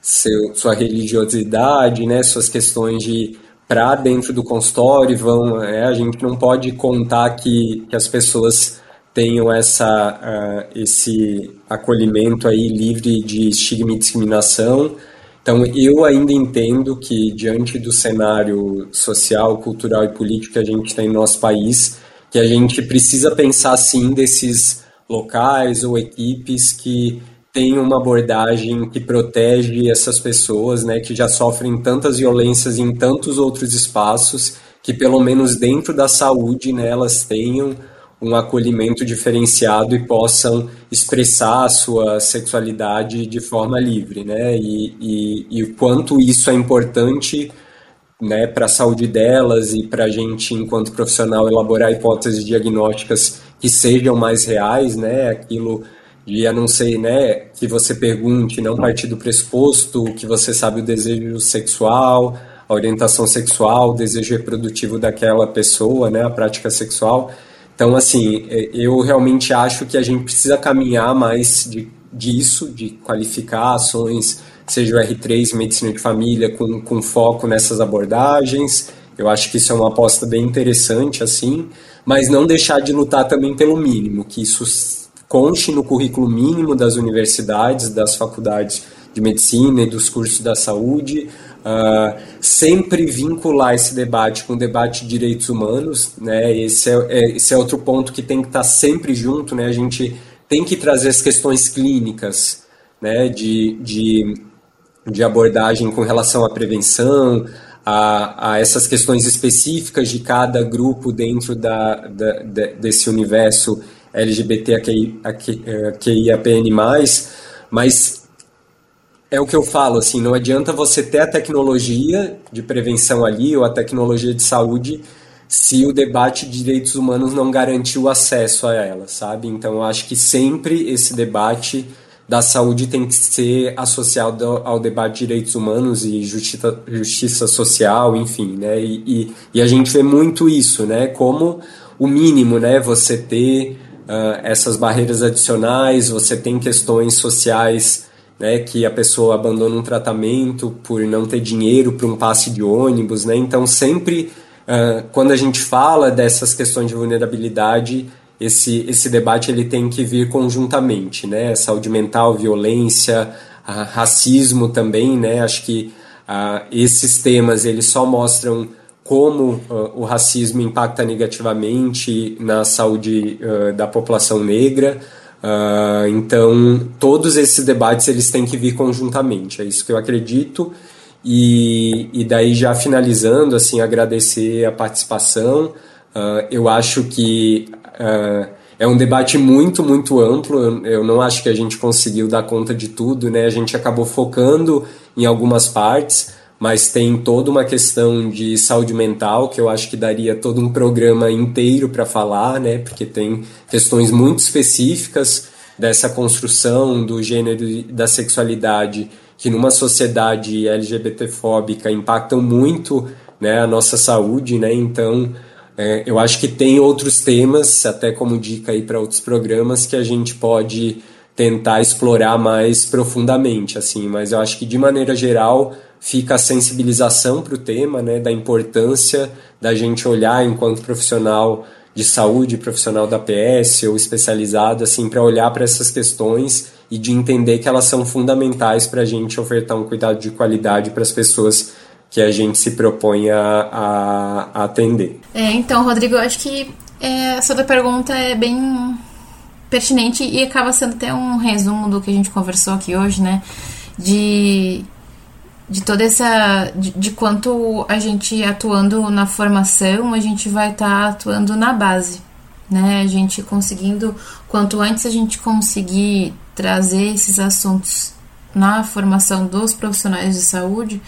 seu, sua religiosidade, né? Suas questões de para dentro do consultório, vão, é, a gente não pode contar que, que as pessoas tenham essa, uh, esse acolhimento aí livre de estigma e discriminação. Então, eu ainda entendo que, diante do cenário social, cultural e político que a gente tem no nosso país, que a gente precisa pensar, sim, desses locais ou equipes que têm uma abordagem que protege essas pessoas, né, que já sofrem tantas violências em tantos outros espaços, que pelo menos dentro da saúde, né, elas tenham um acolhimento diferenciado e possam expressar a sua sexualidade de forma livre, né? E, e, e o quanto isso é importante né, para a saúde delas e para a gente, enquanto profissional, elaborar hipóteses diagnósticas que sejam mais reais, né? Aquilo de, a não ser, né, que você pergunte, não partir do pressuposto que você sabe o desejo sexual, a orientação sexual, o desejo reprodutivo daquela pessoa, né, a prática sexual, então, assim, é, eu realmente acho que a gente precisa caminhar mais de, disso, de qualificar ações, seja o R3, medicina de família, com, com foco nessas abordagens. Eu acho que isso é uma aposta bem interessante, assim, mas não deixar de lutar também pelo mínimo, que isso conte no currículo mínimo das universidades, das faculdades de medicina e dos cursos da saúde, Uh, sempre vincular esse debate com o debate de direitos humanos, né? Esse é, é, esse é outro ponto que tem que estar sempre junto, né? A gente tem que trazer as questões clínicas, né? De, de, de abordagem com relação à prevenção, a, a essas questões específicas de cada grupo dentro da, da, de, desse universo LGBTQIAPN+, mas é o que eu falo, assim, não adianta você ter a tecnologia de prevenção ali ou a tecnologia de saúde se o debate de direitos humanos não garantir o acesso a ela, sabe? Então, eu acho que sempre esse debate da saúde tem que ser associado ao debate de direitos humanos e justiça, justiça social, enfim, né? E, e, e, a gente vê muito isso, né? Como o mínimo, né? Você ter uh, essas barreiras adicionais, você tem questões sociais né, que a pessoa abandona um tratamento por não ter dinheiro para um passe de ônibus, né? Então sempre uh, quando a gente fala dessas questões de vulnerabilidade, esse esse debate ele tem que vir conjuntamente, né? Saúde mental, violência, uh, racismo também, né? Acho que uh, esses temas eles só mostram como o racismo impacta negativamente na saúde da população negra. Uh, então, todos esses debates eles têm que vir conjuntamente, é isso que eu acredito. E, e daí, já finalizando, assim, agradecer a participação. Uh, eu acho que uh, é um debate muito, muito amplo. Eu, eu, não acho que a gente conseguiu dar conta de tudo, né? A gente acabou focando em algumas partes mas tem toda uma questão de saúde mental que eu acho que daria todo um programa inteiro para falar, né? Porque tem questões muito específicas dessa construção do gênero e da sexualidade que numa sociedade LGBTfóbica impactam muito né, a nossa saúde, né? Então, é, eu acho que tem outros temas, até como dica aí para outros programas, que a gente pode tentar explorar mais profundamente, assim. Mas eu acho que de maneira geral fica a sensibilização para o tema, né, da importância da gente olhar enquanto profissional de saúde, profissional da PS ou especializado, assim, para olhar para essas questões e de entender que elas são fundamentais para a gente ofertar um cuidado de qualidade para as pessoas que a gente se propõe a, a, a atender. É, então, Rodrigo, eu acho que é, essa pergunta é bem pertinente e acaba sendo até um resumo do que a gente conversou aqui hoje, né? De de toda essa. De, de, quanto a gente atuando na formação, a gente vai estar tá atuando na base. Né? A gente conseguindo, quanto antes a gente conseguir trazer esses assuntos na formação dos profissionais de saúde,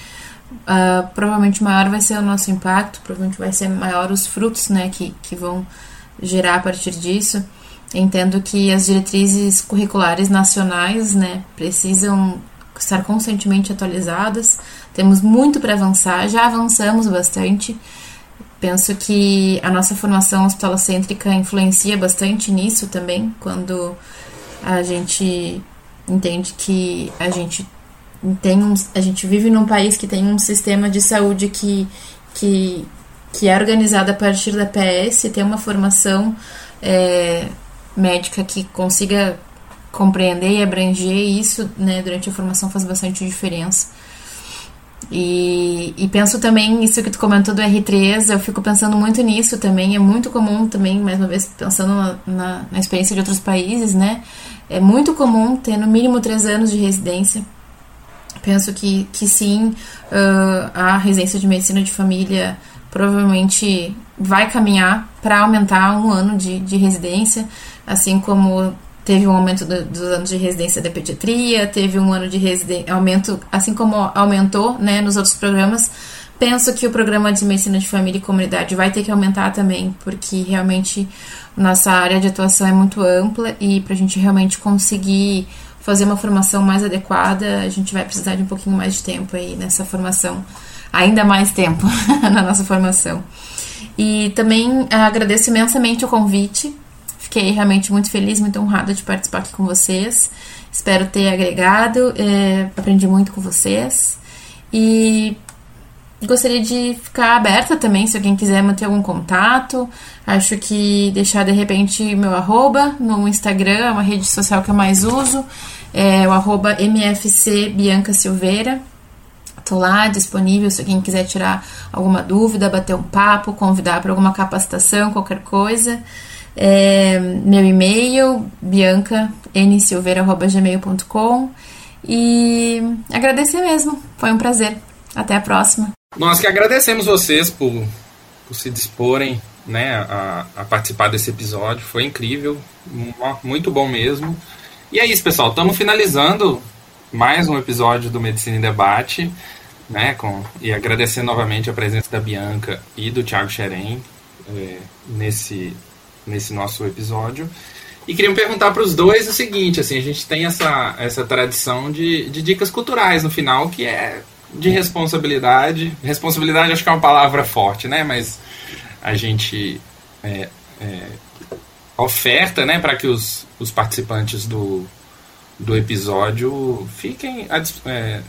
uh, provavelmente maior vai ser o nosso impacto, provavelmente vai ser maior os frutos né, que, que vão gerar a partir disso. Entendo que as diretrizes curriculares nacionais né, precisam estar constantemente atualizadas. Temos muito para avançar, já avançamos bastante. Penso que a nossa formação hospitalocêntrica influencia bastante nisso também, quando a gente entende que a gente tem um, a gente vive num país que tem um sistema de saúde que que, que é organizada a partir da PS, ter uma formação é, médica que consiga compreender e abranger isso né, durante a formação faz bastante diferença. E, e, penso também isso que tu comentou do R3, eu fico pensando muito nisso também. É muito comum também, mais uma vez, pensando na, na, na experiência de outros países, né? É muito comum ter no mínimo três anos de residência. Penso que, que sim, uh, a residência de medicina de família provavelmente vai caminhar para aumentar um ano de, de residência, assim como teve um aumento do, dos anos de residência da pediatria, teve um ano de residência, aumento, assim como aumentou né, nos outros programas. Penso que o programa de medicina de família e comunidade vai ter que aumentar também, porque realmente nossa área de atuação é muito ampla e para a gente realmente conseguir fazer uma formação mais adequada, a gente vai precisar de um pouquinho mais de tempo aí nessa formação, ainda mais tempo na nossa formação. E também agradeço imensamente o convite Fiquei realmente muito feliz, muito honrada de participar aqui com vocês. Espero ter agregado, é, aprendi muito com vocês. E gostaria de ficar aberta também, se alguém quiser manter algum contato. Acho que deixar de repente meu arroba no Instagram, é uma rede social que eu mais uso, é o arroba MFC Bianca Silveira. Tô lá disponível se alguém quiser tirar alguma dúvida, bater um papo, convidar para alguma capacitação, qualquer coisa. É, meu e-mail, bianca.nsilveira.gmail.com e agradecer mesmo. Foi um prazer. Até a próxima. Nós que agradecemos vocês por, por se disporem né, a, a, participar desse episódio. Foi incrível, muito bom mesmo. E é isso, pessoal. Estamos finalizando mais um episódio do Medicina em Debate. Né, com, e agradecer novamente a presença da Bianca e do Thiago Xerém é, nesse nesse nosso episódio. E queria perguntar para os dois o seguinte, assim, a gente tem essa, essa tradição de, de dicas culturais no final, que é de responsabilidade. Responsabilidade acho que é uma palavra forte, né? Mas a gente é, é, oferta, né, para que os, os participantes do, do episódio fiquem à é,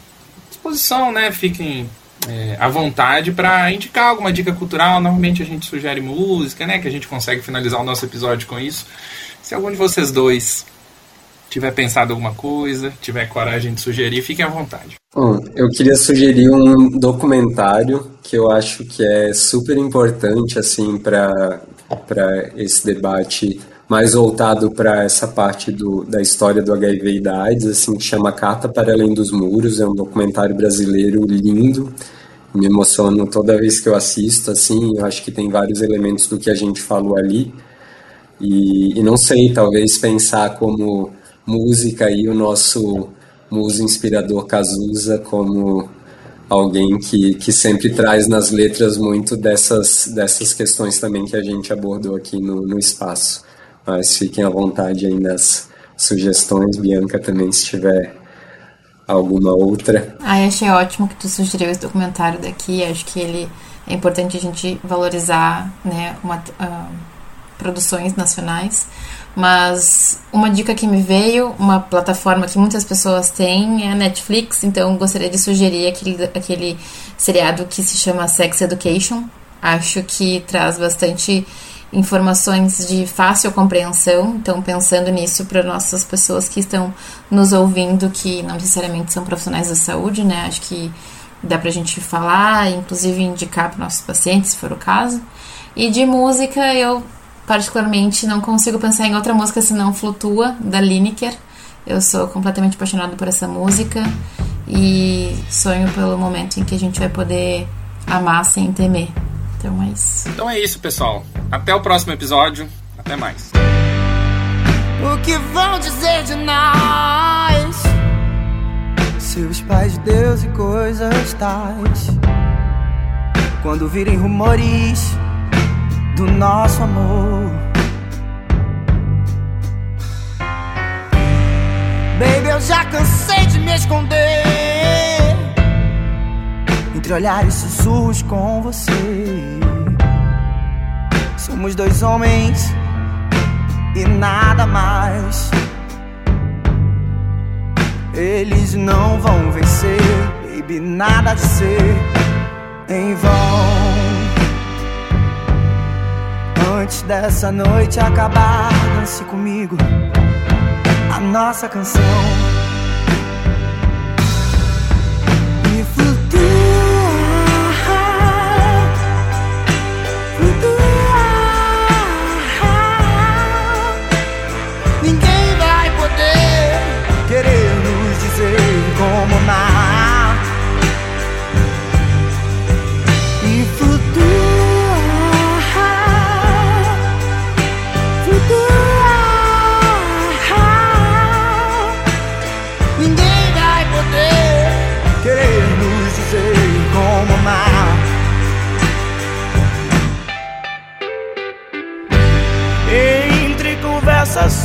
disposição, né? Fiquem é, à vontade para indicar alguma dica cultural. Normalmente a gente sugere música, né? Que a gente consegue finalizar o nosso episódio com isso. Se algum de vocês dois tiver pensado alguma coisa, tiver coragem de sugerir, fiquem à vontade. Bom, eu queria sugerir um documentário que eu acho que é super importante assim para para esse debate mais voltado para essa parte do, da história do HIV e da AIDS, assim, que chama Carta para Além dos Muros, é um documentário brasileiro lindo, me emociono toda vez que eu assisto, assim, eu acho que tem vários elementos do que a gente falou ali, e, e não sei, talvez pensar como música e o nosso muso inspirador Cazuza como alguém que, que sempre traz nas letras muito dessas, dessas questões também que a gente abordou aqui no, no espaço. Mas fiquem à vontade aí nas sugestões, Bianca também, se tiver alguma outra. Ah, achei ótimo que tu sugeriu esse documentário daqui. Acho que ele é importante a gente valorizar, né, uma, uh, produções nacionais. Mas uma dica que me veio, uma plataforma que muitas pessoas têm é a Netflix, então gostaria de sugerir aquele, aquele seriado que se chama Sex Education. Acho que traz bastante informações de fácil compreensão. Então, pensando nisso para nossas pessoas que estão nos ouvindo, que não necessariamente são profissionais da saúde, né? Acho que dá para a gente falar, inclusive indicar para nossos pacientes, se for o caso. E de música, eu particularmente não consigo pensar em outra música senão Flutua, da Lineker. Eu sou completamente apaixonada por essa música e sonho pelo momento em que a gente vai poder amar sem temer. Então é isso. Então é isso, pessoal. Até o próximo episódio. Até mais. O que vão dizer de nós? Seus pais, Deus e coisas tais. Quando virem rumores do nosso amor. Baby, eu já cansei de me esconder entre olhares sussurros com você. Somos dois homens e nada mais. Eles não vão vencer, baby, nada de ser em vão. Antes dessa noite acabar, dance comigo a nossa canção.